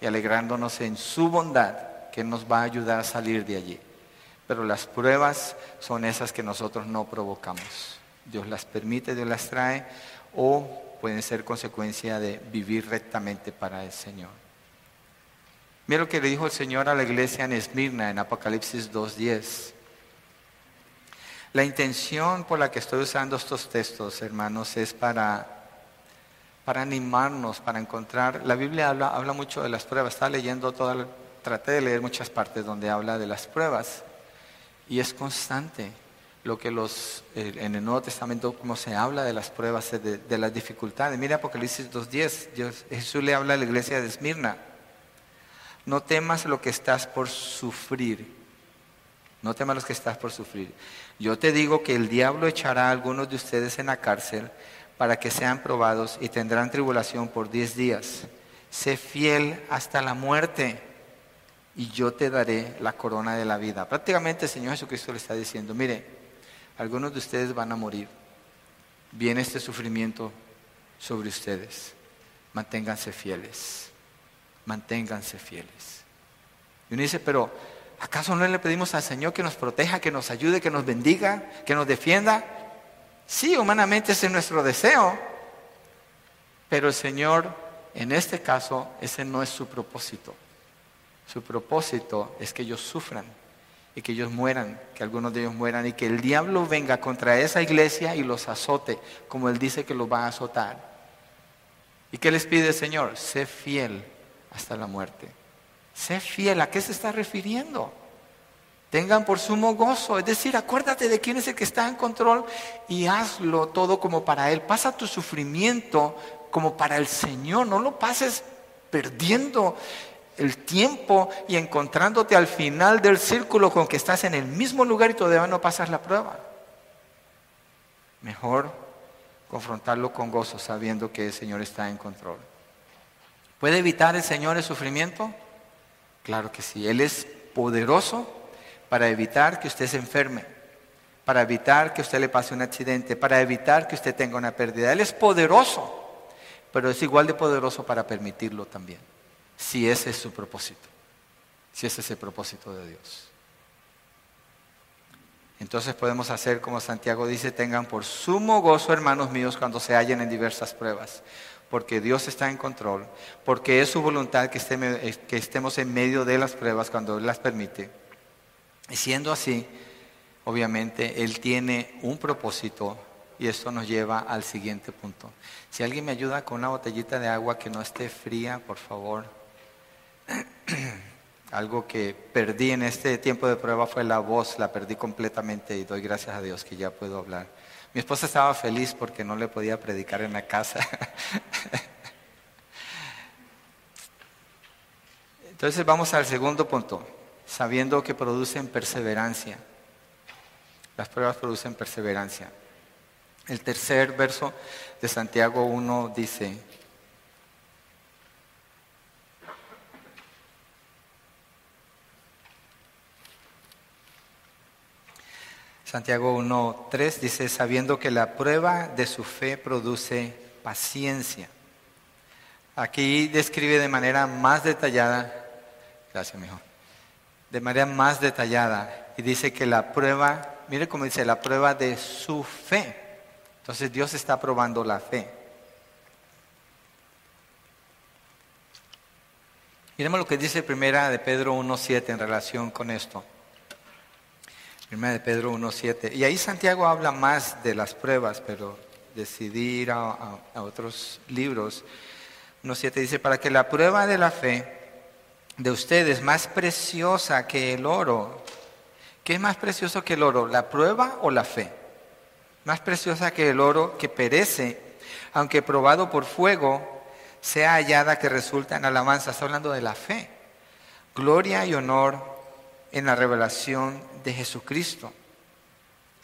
y alegrándonos en su bondad que nos va a ayudar a salir de allí. Pero las pruebas son esas que nosotros no provocamos. Dios las permite, Dios las trae o pueden ser consecuencia de vivir rectamente para el Señor. Mira lo que le dijo el Señor a la iglesia en Esmirna en Apocalipsis 2.10. La intención por la que estoy usando estos textos, hermanos, es para, para animarnos, para encontrar. La Biblia habla, habla mucho de las pruebas. Estaba leyendo toda, traté de leer muchas partes donde habla de las pruebas. Y es constante lo que los, en el Nuevo Testamento, como se habla de las pruebas, de, las dificultades. Mira Apocalipsis 2.10, Jesús le habla a la iglesia de Esmirna. No temas lo que estás por sufrir. No temas lo que estás por sufrir. Yo te digo que el diablo echará a algunos de ustedes en la cárcel para que sean probados y tendrán tribulación por diez días. Sé fiel hasta la muerte y yo te daré la corona de la vida. Prácticamente el Señor Jesucristo le está diciendo, mire, algunos de ustedes van a morir. Viene este sufrimiento sobre ustedes. Manténganse fieles. Manténganse fieles. Y uno dice, pero ¿acaso no le pedimos al Señor que nos proteja, que nos ayude, que nos bendiga, que nos defienda? Sí, humanamente ese es nuestro deseo. Pero el Señor, en este caso, ese no es su propósito. Su propósito es que ellos sufran y que ellos mueran, que algunos de ellos mueran y que el diablo venga contra esa iglesia y los azote, como él dice que los va a azotar. ¿Y qué les pide el Señor? Sé fiel hasta la muerte. Sé fiel, ¿a qué se está refiriendo? Tengan por sumo gozo, es decir, acuérdate de quién es el que está en control y hazlo todo como para Él. Pasa tu sufrimiento como para el Señor, no lo pases perdiendo el tiempo y encontrándote al final del círculo con que estás en el mismo lugar y todavía no pasas la prueba. Mejor confrontarlo con gozo sabiendo que el Señor está en control. ¿Puede evitar el Señor el sufrimiento? Claro que sí. Él es poderoso para evitar que usted se enferme, para evitar que usted le pase un accidente, para evitar que usted tenga una pérdida. Él es poderoso, pero es igual de poderoso para permitirlo también si ese es su propósito, si ese es el propósito de Dios. Entonces podemos hacer como Santiago dice, tengan por sumo gozo, hermanos míos, cuando se hallen en diversas pruebas, porque Dios está en control, porque es su voluntad que, que estemos en medio de las pruebas cuando Él las permite. Y siendo así, obviamente, Él tiene un propósito y esto nos lleva al siguiente punto. Si alguien me ayuda con una botellita de agua que no esté fría, por favor. Algo que perdí en este tiempo de prueba fue la voz, la perdí completamente y doy gracias a Dios que ya puedo hablar. Mi esposa estaba feliz porque no le podía predicar en la casa. Entonces vamos al segundo punto, sabiendo que producen perseverancia. Las pruebas producen perseverancia. El tercer verso de Santiago 1 dice, Santiago 1.3 dice, sabiendo que la prueba de su fe produce paciencia. Aquí describe de manera más detallada, gracias mijo, de manera más detallada, y dice que la prueba, mire cómo dice, la prueba de su fe. Entonces Dios está probando la fe. Miremos lo que dice primera de Pedro 1.7 en relación con esto. De Pedro 1.7. Y ahí Santiago habla más de las pruebas, pero decidí ir a, otros libros. 1.7 dice, para que la prueba de la fe de ustedes más preciosa que el oro. ¿Qué es más precioso que el oro? ¿La prueba o la fe? Más preciosa que el oro que perece, aunque probado por fuego, sea hallada que resulta en alabanza. Está hablando de la fe. Gloria y honor en la revelación de Jesucristo.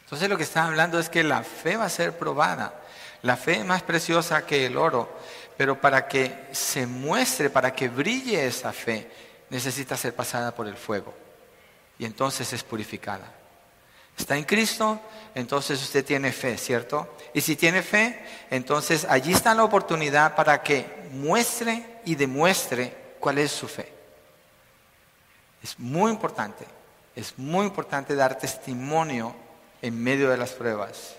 Entonces lo que está hablando es que la fe va a ser probada. La fe es más preciosa que el oro, pero para que se muestre, para que brille esa fe, necesita ser pasada por el fuego. Y entonces es purificada. Está en Cristo, entonces usted tiene fe, ¿cierto? Y si tiene fe, entonces allí está la oportunidad para que muestre y demuestre cuál es su fe. Es muy importante, es muy importante dar testimonio en medio de las pruebas.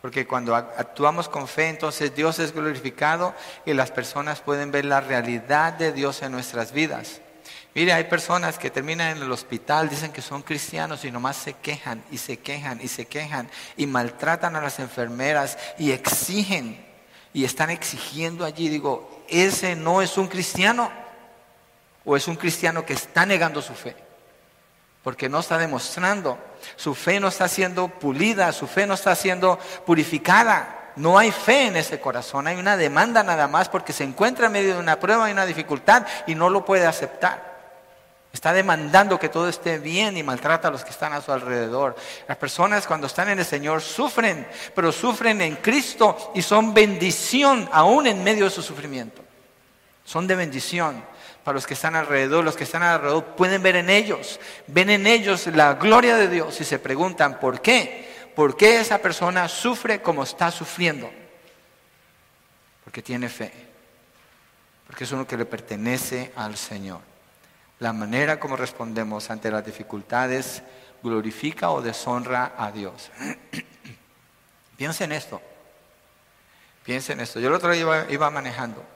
Porque cuando actuamos con fe, entonces Dios es glorificado y las personas pueden ver la realidad de Dios en nuestras vidas. Mire, hay personas que terminan en el hospital, dicen que son cristianos y nomás se quejan y se quejan y se quejan y maltratan a las enfermeras y exigen y están exigiendo allí. Digo, ese no es un cristiano o es un cristiano que está negando su fe porque no está demostrando, su fe no está siendo pulida, su fe no está siendo purificada. No hay fe en ese corazón, hay una demanda nada más porque se encuentra en medio de una prueba y una dificultad y no lo puede aceptar. Está demandando que todo esté bien y maltrata a los que están a su alrededor. Las personas cuando están en el Señor sufren, pero sufren en Cristo y son bendición aún en medio de su sufrimiento. Son de bendición para los que están alrededor, los que están alrededor pueden ver en ellos, ven en ellos la gloria de Dios y se preguntan, ¿por qué? ¿Por qué esa persona sufre como está sufriendo? Porque tiene fe, porque es uno que le pertenece al Señor. La manera como respondemos ante las dificultades glorifica o deshonra a Dios. Piensa en esto. Piensa en esto. Yo el otro día iba manejando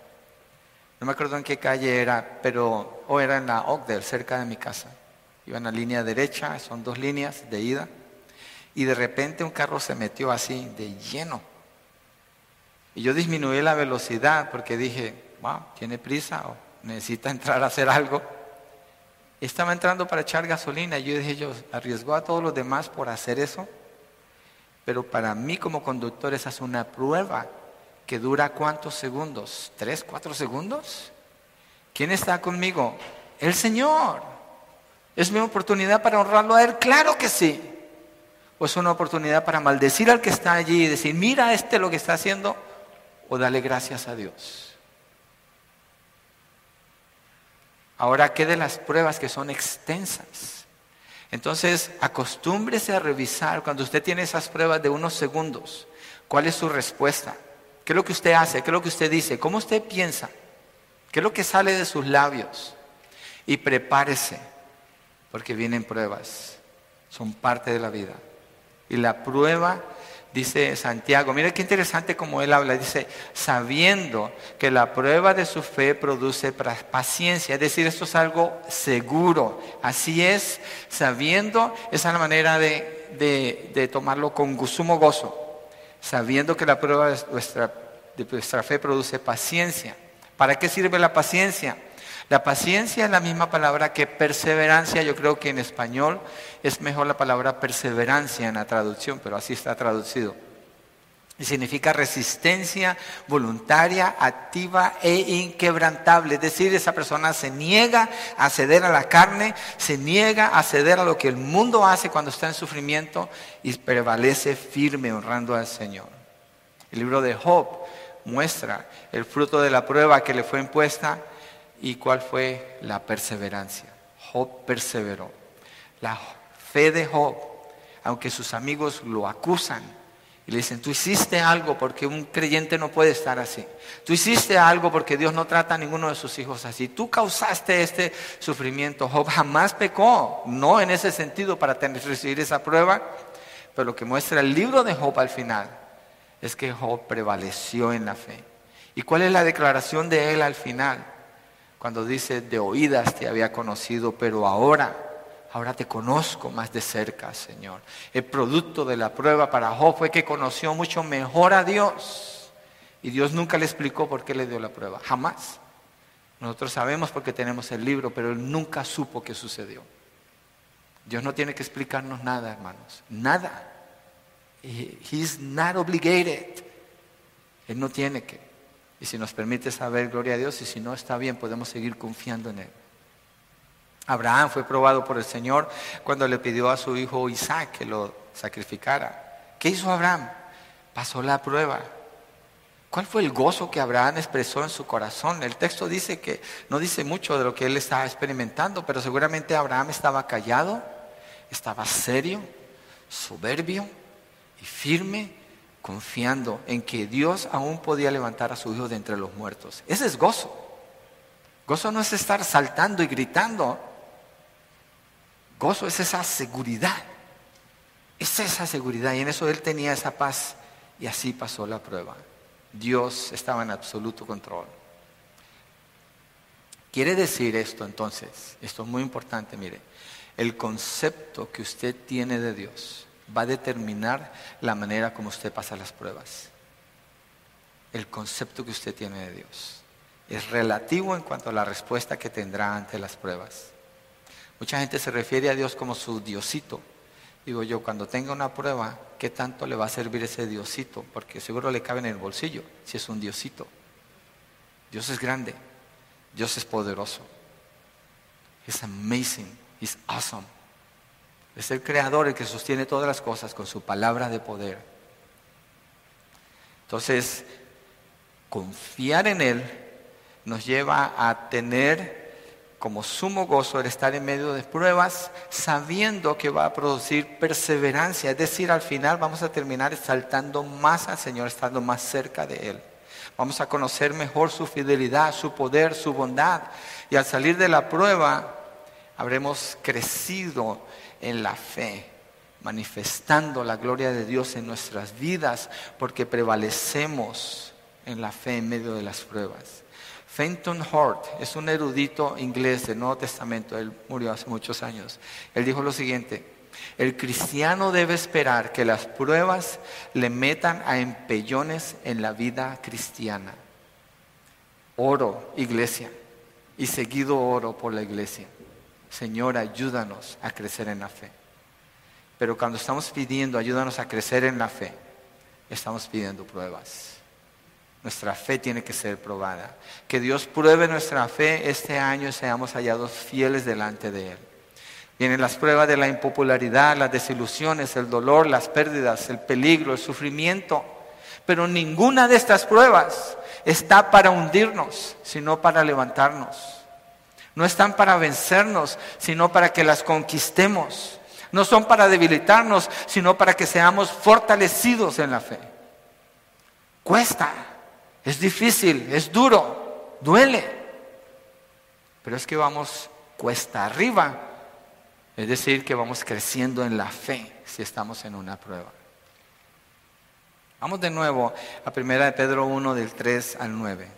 no me acuerdo en qué calle era, pero o era en la Ogdel, cerca de mi casa. Iba en la línea derecha, son dos líneas de ida, y de repente un carro se metió así, de lleno. Y yo disminuí la velocidad porque dije, wow, tiene prisa o necesita entrar a hacer algo. Estaba entrando para echar gasolina y yo dije, yo arriesgó a todos los demás por hacer eso, pero para mí como conductor esa es una prueba que dura cuántos segundos? ¿Tres, cuatro segundos? ¿Quién está conmigo? El Señor. ¿Es mi oportunidad para honrarlo a Él? Claro que sí. ¿O es una oportunidad para maldecir al que está allí y decir, mira este lo que está haciendo? ¿O dale gracias a Dios? Ahora, ¿qué de las pruebas que son extensas? Entonces, acostúmbrese a revisar cuando usted tiene esas pruebas de unos segundos. ¿Cuál es su respuesta? ¿Qué es lo que usted hace? ¿Qué es lo que usted dice? ¿Cómo usted piensa? ¿Qué es lo que sale de sus labios? Y prepárese, porque vienen pruebas. Son parte de la vida. Y la prueba, dice Santiago, mire qué interesante como él habla, dice, sabiendo que la prueba de su fe produce paciencia, es decir, esto es algo seguro. Así es, sabiendo, esa es la manera de, de tomarlo con sumo gozo sabiendo que la prueba de nuestra, de fe produce paciencia. ¿Para qué sirve la paciencia? La paciencia es la misma palabra que perseverancia. Yo creo que en español es mejor la palabra perseverancia en la traducción, pero así está traducido. Y significa resistencia voluntaria, activa e inquebrantable. Es decir, esa persona se niega a ceder a la carne, se niega a ceder a lo que el mundo hace cuando está en sufrimiento y prevalece firme honrando al Señor. El libro de Job muestra el fruto de la prueba que le fue impuesta y cuál fue la perseverancia. Job perseveró. La fe de Job, aunque sus amigos lo acusan, y le dicen, tú hiciste algo porque un creyente no puede estar así. Tú hiciste algo porque Dios no trata a ninguno de sus hijos así. Tú causaste este sufrimiento. Job jamás pecó, no en ese sentido para tener, recibir esa prueba. Pero lo que muestra el libro de Job al final es que Job prevaleció en la fe. ¿Y cuál es la declaración de él al final? Cuando dice, de oídas te había conocido, pero ahora Ahora te conozco más de cerca, Señor. El producto de la prueba para Job fue que conoció mucho mejor a Dios. Y Dios nunca le explicó por qué le dio la prueba. Jamás. Nosotros sabemos porque tenemos el libro, pero él nunca supo qué sucedió. Dios no tiene que explicarnos nada, hermanos. Nada. He's not obligated. Él no tiene que. Y si nos permite saber, gloria a Dios, y si no está bien, podemos seguir confiando en Él. Abraham fue probado por el Señor cuando le pidió a su hijo Isaac que lo sacrificara. ¿Qué hizo Abraham? Pasó la prueba. ¿Cuál fue el gozo que Abraham expresó en su corazón? El texto dice que no dice mucho de lo que él estaba experimentando, pero seguramente Abraham estaba callado, estaba serio, soberbio y firme, confiando en que Dios aún podía levantar a su hijo de entre los muertos. Ese es gozo. Gozo no es estar saltando y gritando, Gozo es esa seguridad. Es esa seguridad. Y en eso él tenía esa paz. Y así pasó la prueba. Dios estaba en absoluto control. Quiere decir esto entonces, esto es muy importante, mire, el concepto que usted tiene de Dios va a determinar la manera como usted pasa las pruebas. El concepto que usted tiene de Dios es relativo en cuanto a la respuesta que tendrá ante las pruebas. Mucha gente se refiere a Dios como su Diosito. Digo yo, cuando tenga una prueba, ¿qué tanto le va a servir ese Diosito? Porque seguro le cabe en el bolsillo si es un Diosito. Dios es grande, Dios es poderoso. Es amazing, es awesome. Es el creador el que sostiene todas las cosas con su palabra de poder. Entonces, confiar en Él nos lleva a tener como sumo gozo el estar en medio de pruebas, sabiendo que va a producir perseverancia. Es decir, al final vamos a terminar exaltando más al Señor, estando más cerca de Él. Vamos a conocer mejor su fidelidad, su poder, su bondad. Y al salir de la prueba, habremos crecido en la fe, manifestando la gloria de Dios en nuestras vidas, porque prevalecemos en la fe en medio de las pruebas. Fenton Hort es un erudito inglés del Nuevo Testamento, él murió hace muchos años. Él dijo lo siguiente, el cristiano debe esperar que las pruebas le metan a empellones en la vida cristiana. Oro, iglesia, y seguido oro por la iglesia. Señor, ayúdanos a crecer en la fe. Pero cuando estamos pidiendo, ayúdanos a crecer en la fe, estamos pidiendo pruebas. Nuestra fe tiene que ser probada. Que Dios pruebe nuestra fe este año y seamos hallados fieles delante de Él. Vienen las pruebas de la impopularidad, las desilusiones, el dolor, las pérdidas, el peligro, el sufrimiento. Pero ninguna de estas pruebas está para hundirnos, sino para levantarnos. No están para vencernos, sino para que las conquistemos. No son para debilitarnos, sino para que seamos fortalecidos en la fe. Cuesta. Es difícil, es duro, duele. Pero es que vamos cuesta arriba. Es decir, que vamos creciendo en la fe si estamos en una prueba. Vamos de nuevo a 1 de Pedro 1 del 3 al 9.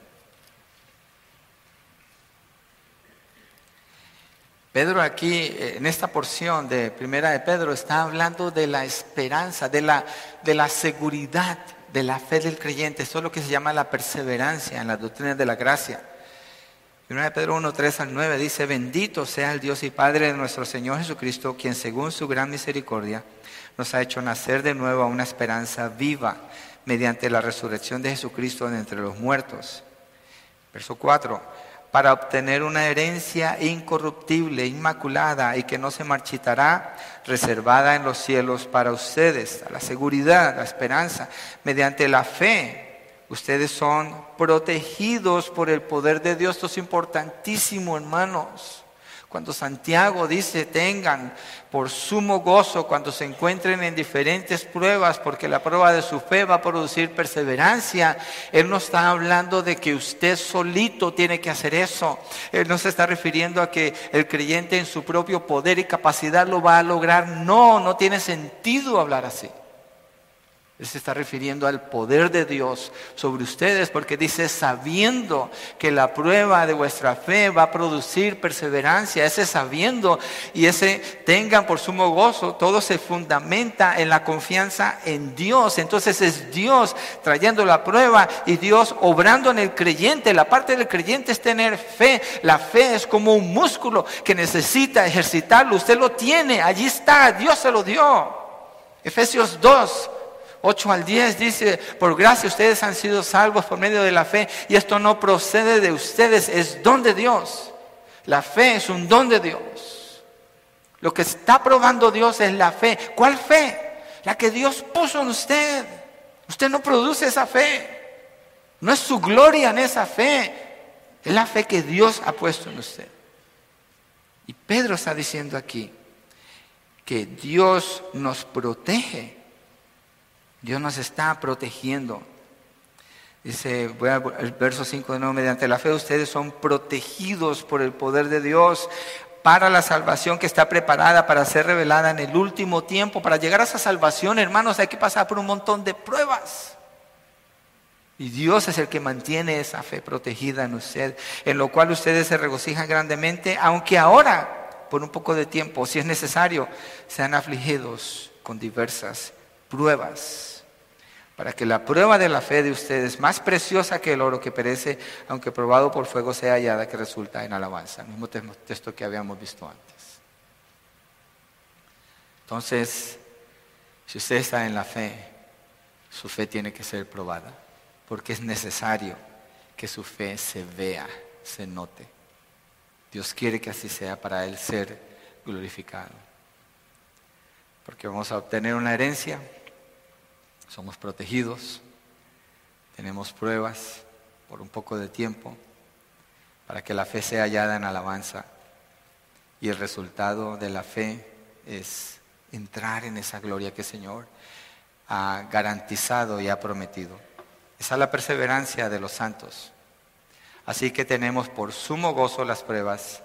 Pedro aquí, en esta porción de Primera de Pedro, está hablando de la esperanza, de la, de la seguridad de la fe del creyente. Eso es lo que se llama la perseverancia en las doctrinas de la gracia. 1 Pedro 1, 3 al 9 dice, bendito sea el Dios y Padre de nuestro Señor Jesucristo, quien según su gran misericordia nos ha hecho nacer de nuevo a una esperanza viva mediante la resurrección de Jesucristo de entre los muertos. Verso 4 para obtener una herencia incorruptible, inmaculada y que no se marchitará, reservada en los cielos para ustedes, la seguridad, la esperanza, mediante la fe. Ustedes son protegidos por el poder de Dios. Esto es importantísimo, hermanos. Cuando Santiago dice, tengan por sumo gozo cuando se encuentren en diferentes pruebas, porque la prueba de su fe va a producir perseverancia. Él no está hablando de que usted solito tiene que hacer eso. Él no se está refiriendo a que el creyente en su propio poder y capacidad lo va a lograr. No, no tiene sentido hablar así. Él se está refiriendo al poder de Dios sobre ustedes porque dice, sabiendo que la prueba de vuestra fe va a producir perseverancia, ese sabiendo y ese tengan por sumo gozo, todo se fundamenta en la confianza en Dios. Entonces es Dios trayendo la prueba y Dios obrando en el creyente. La parte del creyente es tener fe. La fe es como un músculo que necesita ejercitarlo. Usted lo tiene, allí está, Dios se lo dio. Efesios 2 8 al 10 dice, por gracia ustedes han sido salvos por medio de la fe y esto no procede de ustedes, es don de Dios. La fe es un don de Dios. Lo que está probando Dios es la fe. ¿Cuál fe? La que Dios puso en usted. Usted no produce esa fe. No es su gloria en esa fe. Es la fe que Dios ha puesto en usted. Y Pedro está diciendo aquí que Dios nos protege Dios nos está protegiendo. Dice, voy al verso 5 de nuevo, mediante la fe ustedes son protegidos por el poder de Dios para la salvación que está preparada para ser revelada en el último tiempo. Para llegar a esa salvación, hermanos, hay que pasar por un montón de pruebas. Y Dios es el que mantiene esa fe protegida en usted, en lo cual ustedes se regocijan grandemente, aunque ahora, por un poco de tiempo, si es necesario, sean afligidos con diversas pruebas, para que la prueba de la fe de ustedes, más preciosa que el oro que perece, aunque probado por fuego, sea hallada que resulta en alabanza. El mismo texto que habíamos visto antes. Entonces, si usted está en la fe, su fe tiene que ser probada porque es necesario que su fe se vea, se note. Dios quiere que así sea para Él ser glorificado. Porque vamos a obtener una herencia, somos protegidos, tenemos pruebas por un poco de tiempo para que la fe sea hallada en alabanza. Y el resultado de la fe es entrar en esa gloria que el Señor ha garantizado y ha prometido. Esa es la perseverancia de los santos. Así que tenemos por sumo gozo las pruebas.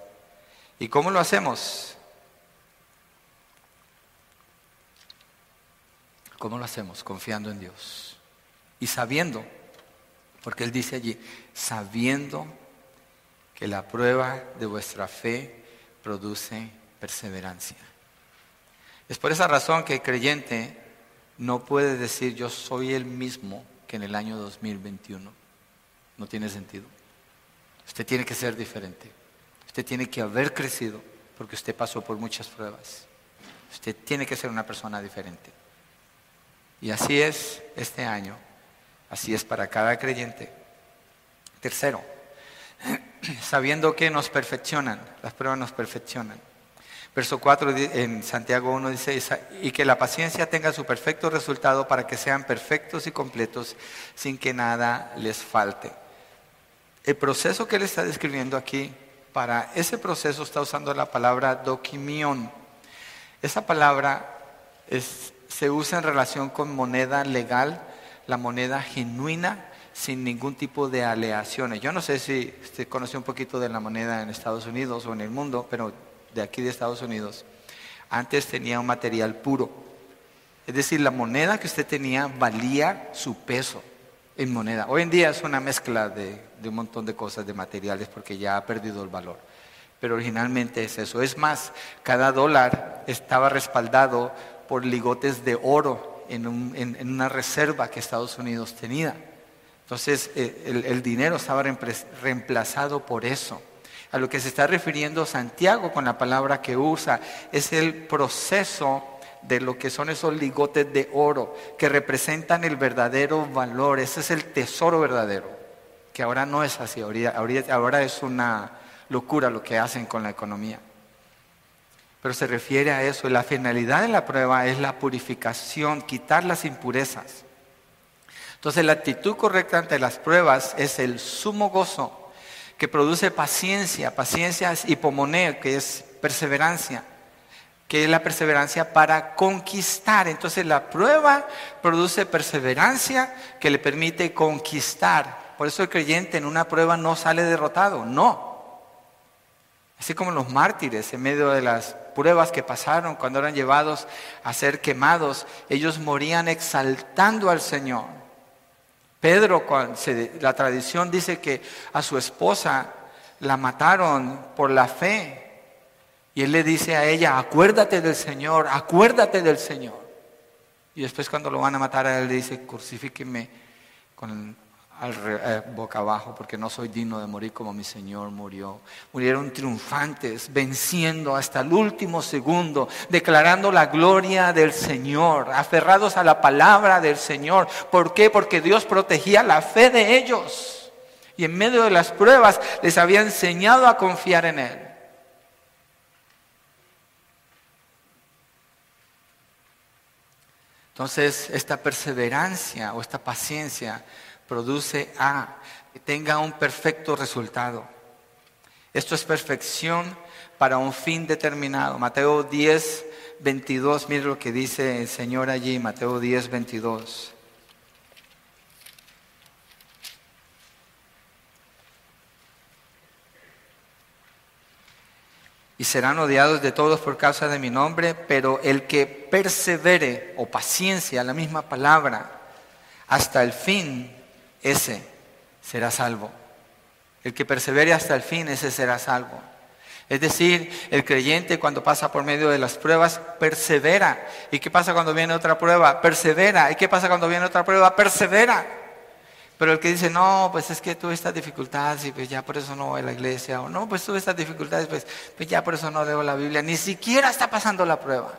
¿Y cómo lo hacemos? ¿Cómo lo hacemos? Confiando en Dios. Y sabiendo, porque Él dice allí, sabiendo que la prueba de vuestra fe produce perseverancia. Es por esa razón que el creyente no puede decir yo soy el mismo que en el año 2021. No tiene sentido. Usted tiene que ser diferente. Usted tiene que haber crecido porque usted pasó por muchas pruebas. Usted tiene que ser una persona diferente. Y así es este año. Así es para cada creyente. Tercero, sabiendo que nos perfeccionan, las pruebas nos perfeccionan. Verso 4 en Santiago 1 dice, y que la paciencia tenga su perfecto resultado para que sean perfectos y completos sin que nada les falte. El proceso que él está describiendo aquí, para ese proceso está usando la palabra doquimión. Esa palabra se usa en relación con moneda legal, la moneda genuina, sin ningún tipo de aleaciones. Yo no sé si usted conoce un poquito de la moneda en Estados Unidos o en el mundo, pero de aquí de Estados Unidos, antes tenía un material puro. Es decir, la moneda que usted tenía valía su peso en moneda. Hoy en día es una mezcla de, un montón de cosas, de materiales, porque ya ha perdido el valor. Pero originalmente es eso. Es más, cada dólar estaba respaldado por ligotes de oro en, una reserva que Estados Unidos tenía. Entonces eh, el dinero estaba reemplazado por eso. A lo que se está refiriendo Santiago con la palabra que usa es el proceso de lo que son esos ligotes de oro que representan el verdadero valor. Ese es el tesoro verdadero, que ahora no es así, ahora, es una locura lo que hacen con la economía. Pero se refiere a eso. La finalidad de la prueba es la purificación, quitar las impurezas. Entonces la actitud correcta ante las pruebas es el sumo gozo que produce paciencia. Paciencia es hipomoneo, que es perseverancia, que es la perseverancia para conquistar. Entonces la prueba produce perseverancia que le permite conquistar. Por eso el creyente en una prueba no sale derrotado, no. Así como los mártires en medio de las pruebas que pasaron cuando eran llevados a ser quemados, ellos morían exaltando al Señor. Pedro, la tradición dice que a su esposa la mataron por la fe. Y él le dice a ella, acuérdate del Señor, acuérdate del Señor. Y después cuando lo van a matar a él le dice, crucifíqueme con eh, boca abajo, porque no soy digno de morir como mi Señor murió. Murieron triunfantes, venciendo hasta el último segundo, declarando la gloria del Señor, aferrados a la palabra del Señor. ¿Por qué? Porque Dios protegía la fe de ellos. Y en medio de las pruebas les había enseñado a confiar en Él. Entonces, esta perseverancia o esta paciencia produce a que tenga un perfecto resultado. Esto es perfección para un fin determinado. Mateo 10, 22, mire lo que dice el Señor allí, Mateo 10, 22. y serán odiados de todos por causa de mi nombre, pero el que persevere o paciencia, la misma palabra, hasta el fin, ese será salvo. El que persevere hasta el fin, ese será salvo. Es decir, el creyente cuando pasa por medio de las pruebas, persevera. ¿Y qué pasa cuando viene otra prueba? Persevera. ¿Y qué pasa cuando viene otra prueba? Persevera. Pero el que dice, no, pues es que tuve estas dificultades y pues ya por eso no voy a la iglesia, o no, pues tuve estas dificultades, pues, pues ya por eso no leo la Biblia, ni siquiera está pasando la prueba.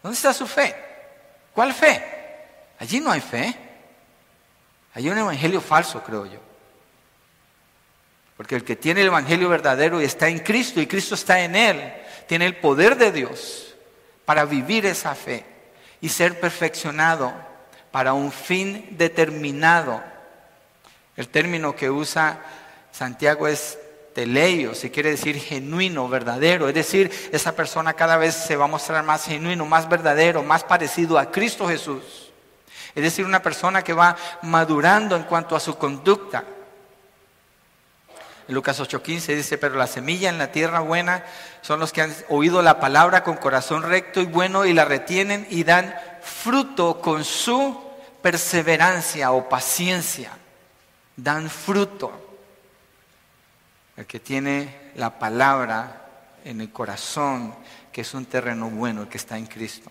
¿Dónde está su fe? ¿Cuál fe? Allí no hay fe. Hay un evangelio falso, creo yo. Porque el que tiene el evangelio verdadero y está en Cristo y Cristo está en él, tiene el poder de Dios para vivir esa fe y ser perfeccionado para un fin determinado el término que usa Santiago es teleio, si quiere decir genuino, verdadero. Es decir, esa persona cada vez se va a mostrar más genuino, más verdadero, más parecido a Cristo Jesús. Es decir, una persona que va madurando en cuanto a su conducta. En Lucas 8:15 dice, pero la semilla en la tierra buena son los que han oído la palabra con corazón recto y bueno y la retienen y dan fruto con su perseverancia o paciencia dan fruto. El que tiene la palabra en el corazón, que es un terreno bueno, el que está en Cristo.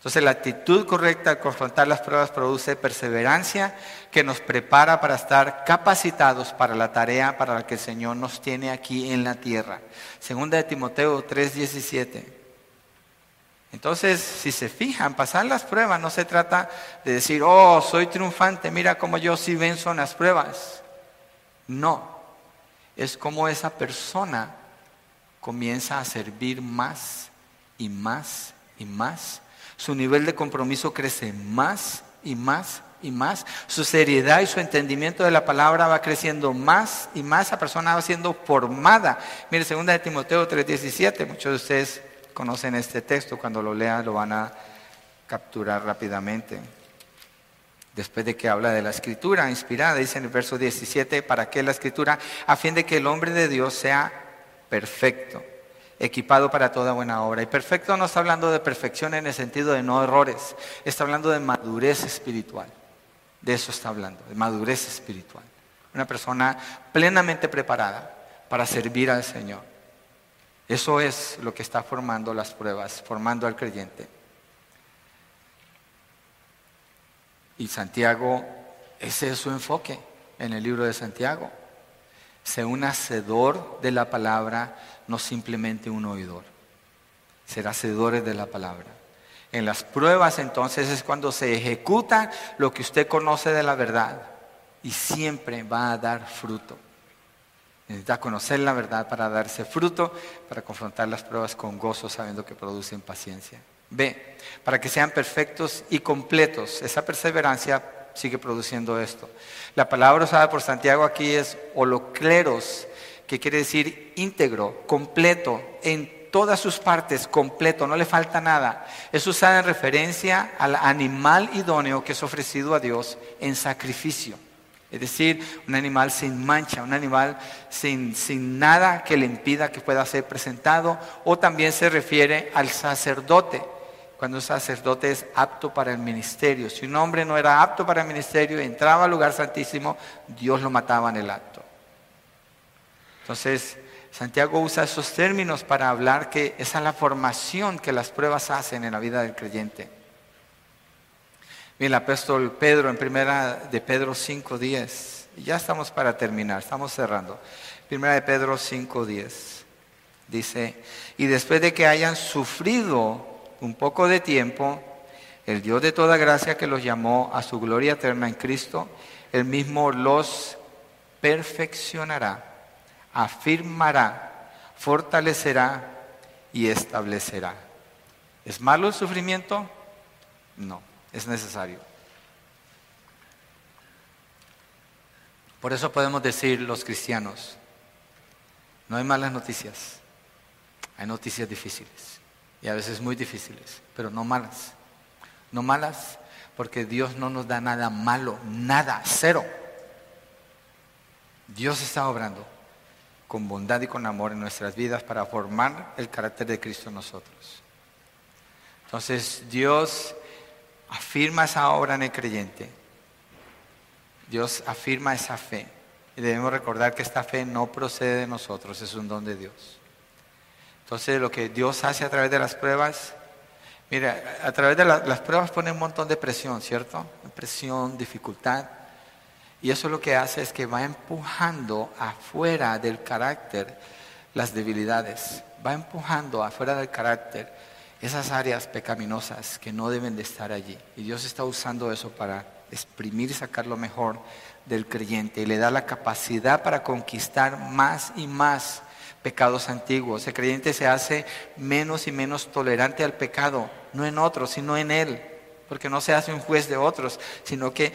Entonces la actitud correcta al confrontar las pruebas produce perseverancia que nos prepara para estar capacitados para la tarea para la que el Señor nos tiene aquí en la tierra. Segunda de Timoteo 3:17. Entonces, si se fijan, pasar las pruebas no se trata de decir, oh, soy triunfante, mira cómo yo sí venzo en las pruebas. No, es como esa persona comienza a servir más y más y más. Su nivel de compromiso crece más y más y más. Su seriedad y su entendimiento de la palabra va creciendo más y más. Esa persona va siendo formada. Mire, segunda de Timoteo 3:17, muchos de ustedes conocen este texto, cuando lo lean lo van a capturar rápidamente. Después de que habla de la escritura inspirada, dice en el verso 17, ¿para qué la escritura? A fin de que el hombre de Dios sea perfecto, equipado para toda buena obra. Y perfecto no está hablando de perfección en el sentido de no errores, está hablando de madurez espiritual. De eso está hablando, de madurez espiritual. Una persona plenamente preparada para servir al Señor. Eso es lo que está formando las pruebas, formando al creyente. Y Santiago, ese es su enfoque en el libro de Santiago. Sé un hacedor de la palabra, no simplemente un oidor. Ser hacedores de la palabra. En las pruebas entonces es cuando se ejecuta lo que usted conoce de la verdad y siempre va a dar fruto. Necesita conocer la verdad para darse fruto, para confrontar las pruebas con gozo, sabiendo que producen paciencia. B, para que sean perfectos y completos. Esa perseverancia sigue produciendo esto. La palabra usada por Santiago aquí es holocleros, que quiere decir íntegro, completo, en todas sus partes, completo, no le falta nada. Es usada en referencia al animal idóneo que es ofrecido a Dios en sacrificio. Es decir, un animal sin mancha, un animal sin, sin, nada que le impida que pueda ser presentado. O también se refiere al sacerdote, cuando un sacerdote es apto para el ministerio. Si un hombre no era apto para el ministerio, entraba al lugar santísimo, Dios lo mataba en el acto. Entonces, Santiago usa esos términos para hablar que esa es la formación que las pruebas hacen en la vida del creyente. Bien, el apóstol Pedro en primera de Pedro 5.10. Ya estamos para terminar, estamos cerrando. Primera de Pedro 5.10. Dice, y después de que hayan sufrido un poco de tiempo, el Dios de toda gracia que los llamó a su gloria eterna en Cristo, él mismo los perfeccionará, afirmará, fortalecerá y establecerá. ¿Es malo el sufrimiento? No es necesario. Por eso podemos decir los cristianos, no hay malas noticias, hay noticias difíciles y a veces muy difíciles, pero no malas. No malas porque Dios no nos da nada malo, nada, cero. Dios está obrando con bondad y con amor en nuestras vidas para formar el carácter de Cristo en nosotros. Entonces Dios afirma esa obra en el creyente. Dios afirma esa fe. Y debemos recordar que esta fe no procede de nosotros, es un don de Dios. Entonces lo que Dios hace a través de las pruebas, mira, a través de las pruebas pone un montón de presión, ¿cierto? Presión, dificultad. Y eso lo que hace es que va empujando afuera del carácter las debilidades, va empujando afuera del carácter esas áreas pecaminosas que no deben de estar allí. Y Dios está usando eso para exprimir y sacar lo mejor del creyente y le da la capacidad para conquistar más y más pecados antiguos. El creyente se hace menos y menos tolerante al pecado, no en otros, sino en él, porque no se hace un juez de otros, sino que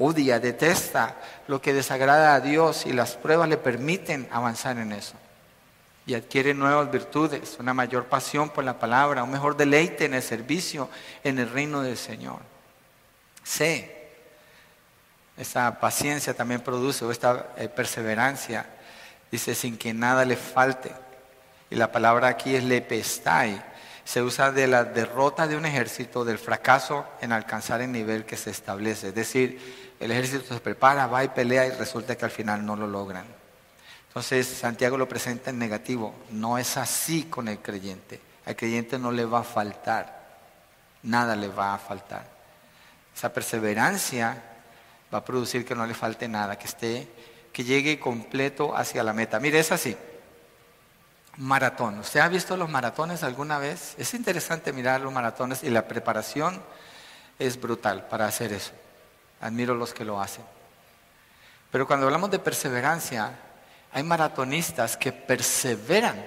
odia, detesta lo que desagrada a Dios y las pruebas le permiten avanzar en eso. Y adquiere nuevas virtudes, una mayor pasión por la palabra, un mejor deleite en el servicio en el reino del Señor. Sé, esa paciencia también produce, o esta eh, perseverancia, dice, sin que nada le falte. Y la palabra aquí es lepestai, se usa de la derrota de un ejército, del fracaso en alcanzar el nivel que se establece. Es decir, el ejército se prepara, va y pelea y resulta que al final no lo logran. Entonces Santiago lo presenta en negativo. No es así con el creyente. Al creyente no le va a faltar. Nada le va a faltar. Esa perseverancia va a producir que no le falte nada, que esté, que llegue completo hacia la meta. Mire, es así. Maratón. ¿Usted ha visto los maratones alguna vez? Es interesante mirar los maratones y la preparación es brutal para hacer eso. Admiro los que lo hacen. Pero cuando hablamos de perseverancia, hay maratonistas que perseveran.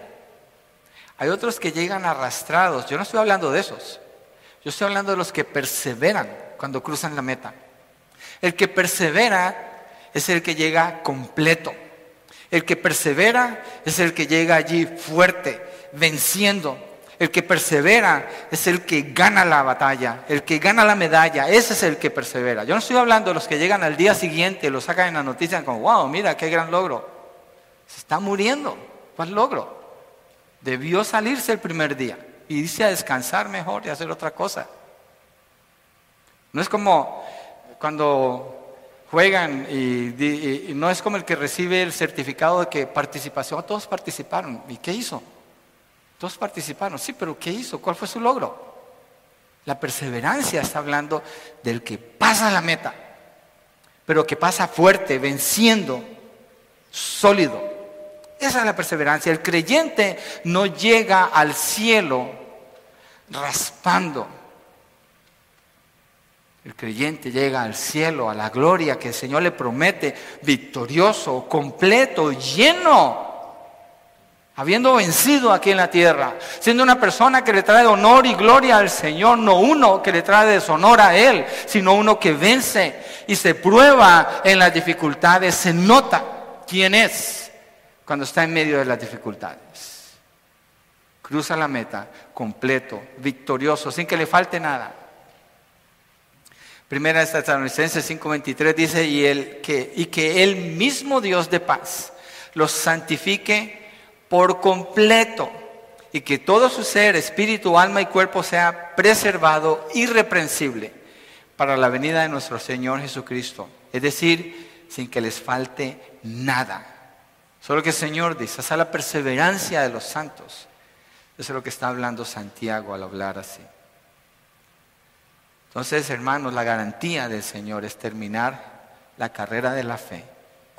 Hay otros que llegan arrastrados. Yo no estoy hablando de esos. Yo estoy hablando de los que perseveran cuando cruzan la meta. El que persevera es el que llega completo. El que persevera es el que llega allí fuerte, venciendo, el que persevera es el que gana la batalla, el que gana la medalla, ese es el que persevera. Yo no estoy hablando de los que llegan al día siguiente lo sacan en la noticia como, wow, mira, qué gran logro. Se está muriendo. ¿Cuál logro? Debió salirse el primer día y irse a descansar mejor y hacer otra cosa. No es como cuando juegan y, y, no es como el que recibe el certificado de que participación. Todos participaron. ¿Y qué hizo? Todos participaron, sí, pero ¿qué hizo? ¿Cuál fue su logro? La perseverancia está hablando del que pasa la meta, pero que pasa fuerte, venciendo, sólido. Esa es la perseverancia. El creyente no llega al cielo raspando. El creyente llega al cielo, a la gloria que el Señor le promete, victorioso, completo, lleno habiendo vencido aquí en la tierra, siendo una persona que le trae honor y gloria al Señor, no uno que le trae deshonor a Él, sino uno que vence y se prueba en las dificultades, se nota quién es cuando está en medio de las dificultades. Cruza la meta completo, victorioso, sin que le falte nada. Primera de Tesalonicenses 5:23 dice, y, el, que, y que el mismo Dios de paz los santifique por completo y que todo su ser, espíritu, alma y cuerpo sea preservado irreprensible para la venida de nuestro Señor Jesucristo. Es decir, sin que les falte nada. Solo que el Señor dice, esa es la perseverancia de los santos. Eso es lo que está hablando Santiago al hablar así. Entonces, hermanos, la garantía del Señor es terminar la carrera de la fe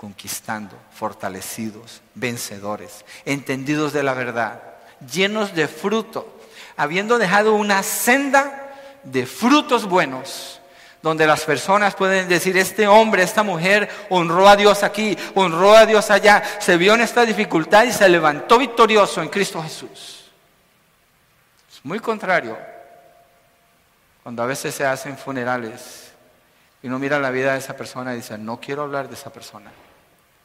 conquistando, fortalecidos, vencedores, entendidos de la verdad, llenos de fruto, habiendo dejado una senda de frutos buenos, donde las personas pueden decir, este hombre, esta mujer honró a Dios aquí, honró a Dios allá, se vio en esta dificultad y se levantó victorioso en Cristo Jesús. Es muy contrario cuando a veces se hacen funerales y uno mira la vida de esa persona y dice, no quiero hablar de esa persona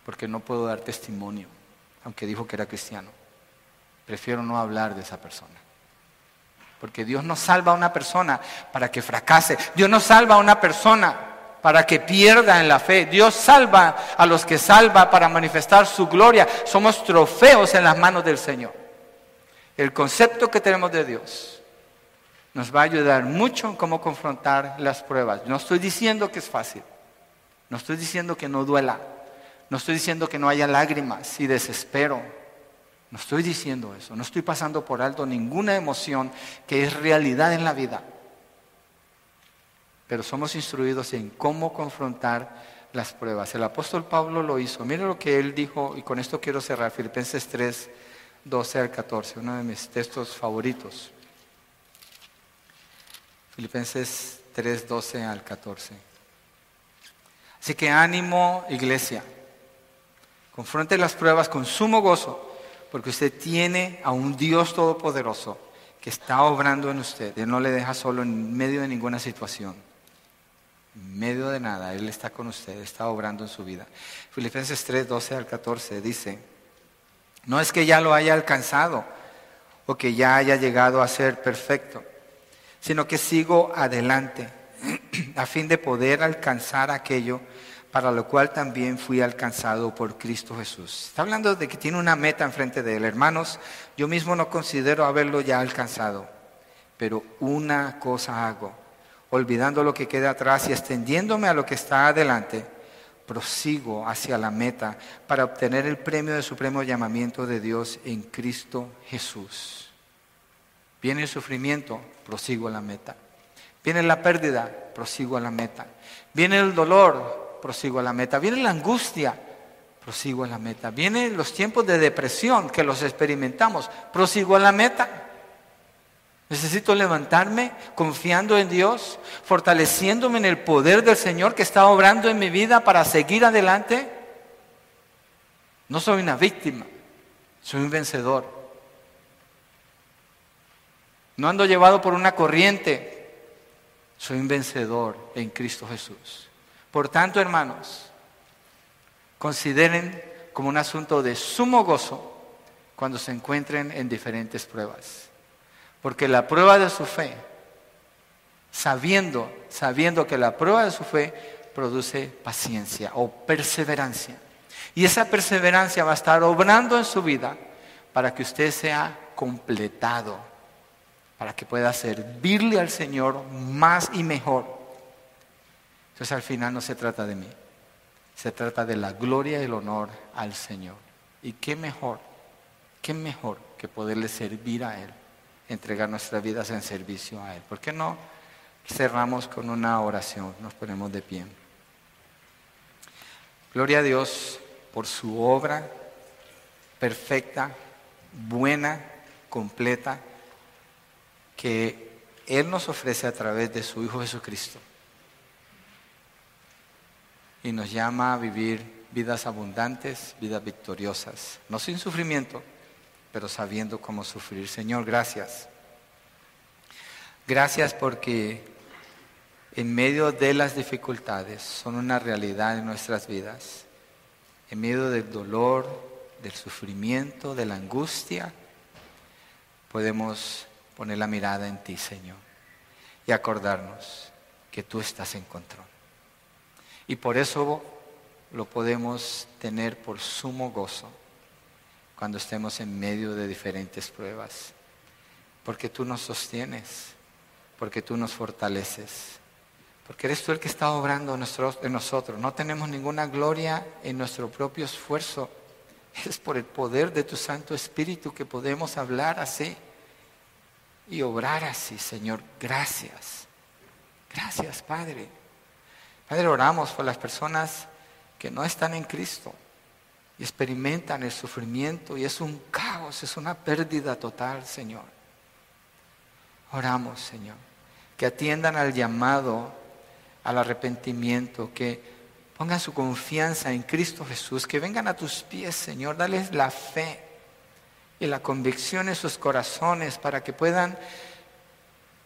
porque no puedo dar testimonio, aunque dijo que era cristiano. Prefiero no hablar de esa persona. Porque Dios no salva a una persona para que fracase. Dios no salva a una persona para que pierda en la fe. Dios salva a los que salva para manifestar su gloria. Somos trofeos en las manos del Señor. El concepto que tenemos de Dios nos va a ayudar mucho en cómo confrontar las pruebas. No estoy diciendo que es fácil. No estoy diciendo que no duela. No estoy diciendo que no haya lágrimas y desespero. No estoy diciendo eso. No estoy pasando por alto ninguna emoción que es realidad en la vida pero somos instruidos en cómo confrontar las pruebas. El apóstol Pablo lo hizo. Mire lo que él dijo, y con esto quiero cerrar, Filipenses 3, 12 al 14, uno de mis textos favoritos. Filipenses 3, 12 al 14. Así que ánimo, iglesia. Confronte las pruebas con sumo gozo, porque usted tiene a un Dios todopoderoso que está obrando en usted. Él no le deja solo en medio de ninguna situación en medio de nada, Él está con usted, está obrando en su vida. Filipenses 3, 12 al 14 dice, no es que ya lo haya alcanzado o que ya haya llegado a ser perfecto, sino que sigo adelante a fin de poder alcanzar aquello para lo cual también fui alcanzado por Cristo Jesús. Está hablando de que tiene una meta enfrente de él. Hermanos, yo mismo no considero haberlo ya alcanzado, pero una cosa hago olvidando lo que queda atrás y extendiéndome a lo que está adelante, prosigo hacia la meta para obtener el premio de supremo llamamiento de Dios en Cristo Jesús. Viene el sufrimiento, prosigo a la meta. Viene la pérdida, prosigo a la meta. Viene el dolor, prosigo a la meta. Viene la angustia, prosigo a la meta. Vienen los tiempos de depresión que los experimentamos, prosigo a la meta. Necesito levantarme confiando en Dios, fortaleciéndome en el poder del Señor que está obrando en mi vida para seguir adelante. No soy una víctima, soy un vencedor. No ando llevado por una corriente, soy un vencedor en Cristo Jesús. Por tanto, hermanos, consideren como un asunto de sumo gozo cuando se encuentren en diferentes pruebas. Porque la prueba de su fe, sabiendo, sabiendo que la prueba de su fe produce paciencia o perseverancia. Y esa perseverancia va a estar obrando en su vida para que usted sea completado, para que pueda servirle al Señor más y mejor. Entonces al final no se trata de mí, se trata de la gloria y el honor al Señor. Y qué mejor, qué mejor que poderle servir a Él entregar nuestras vidas en servicio a Él. ¿Por qué no cerramos con una oración? Nos ponemos de pie. Gloria a Dios por su obra perfecta, buena, completa, que Él nos ofrece a través de su Hijo Jesucristo. Y nos llama a vivir vidas abundantes, vidas victoriosas, no sin sufrimiento, pero sabiendo cómo sufrir. Señor, gracias. Gracias porque en medio de las dificultades son una realidad en nuestras vidas. En medio del dolor, del sufrimiento, de la angustia, podemos poner la mirada en ti, Señor, y acordarnos que tú estás en control. Y por eso lo podemos tener por sumo gozo cuando estemos en medio de diferentes pruebas. Porque tú nos sostienes, porque tú nos fortaleces, porque eres tú el que está obrando en nosotros. No tenemos ninguna gloria en nuestro propio esfuerzo. Es por el poder de tu Santo Espíritu que podemos hablar así y obrar así, Señor. Gracias. Gracias, Padre. Padre, oramos por las personas que no están en Cristo y experimentan el sufrimiento y es un caos, es una pérdida total, Señor. Oramos, Señor, que atiendan al llamado, al arrepentimiento, que pongan su confianza en Cristo Jesús, que vengan a tus pies, Señor, dales la fe y la convicción en sus corazones para que puedan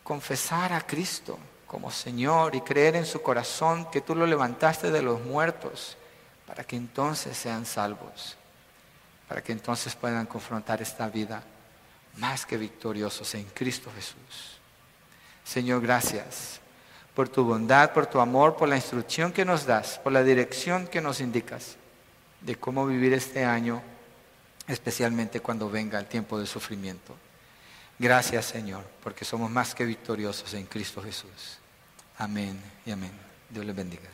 confesar a Cristo como Señor y creer en su corazón que tú lo levantaste de los muertos para que entonces sean salvos, para que entonces puedan confrontar esta vida más que victoriosos en Cristo Jesús. Señor, gracias, por tu bondad, por tu amor, por la instrucción que nos das, por la dirección que nos indicas de cómo vivir este año, especialmente cuando venga el tiempo de sufrimiento. Gracias Señor, porque somos más que victoriosos en Cristo Jesús. Amén y amén. Dios les bendiga.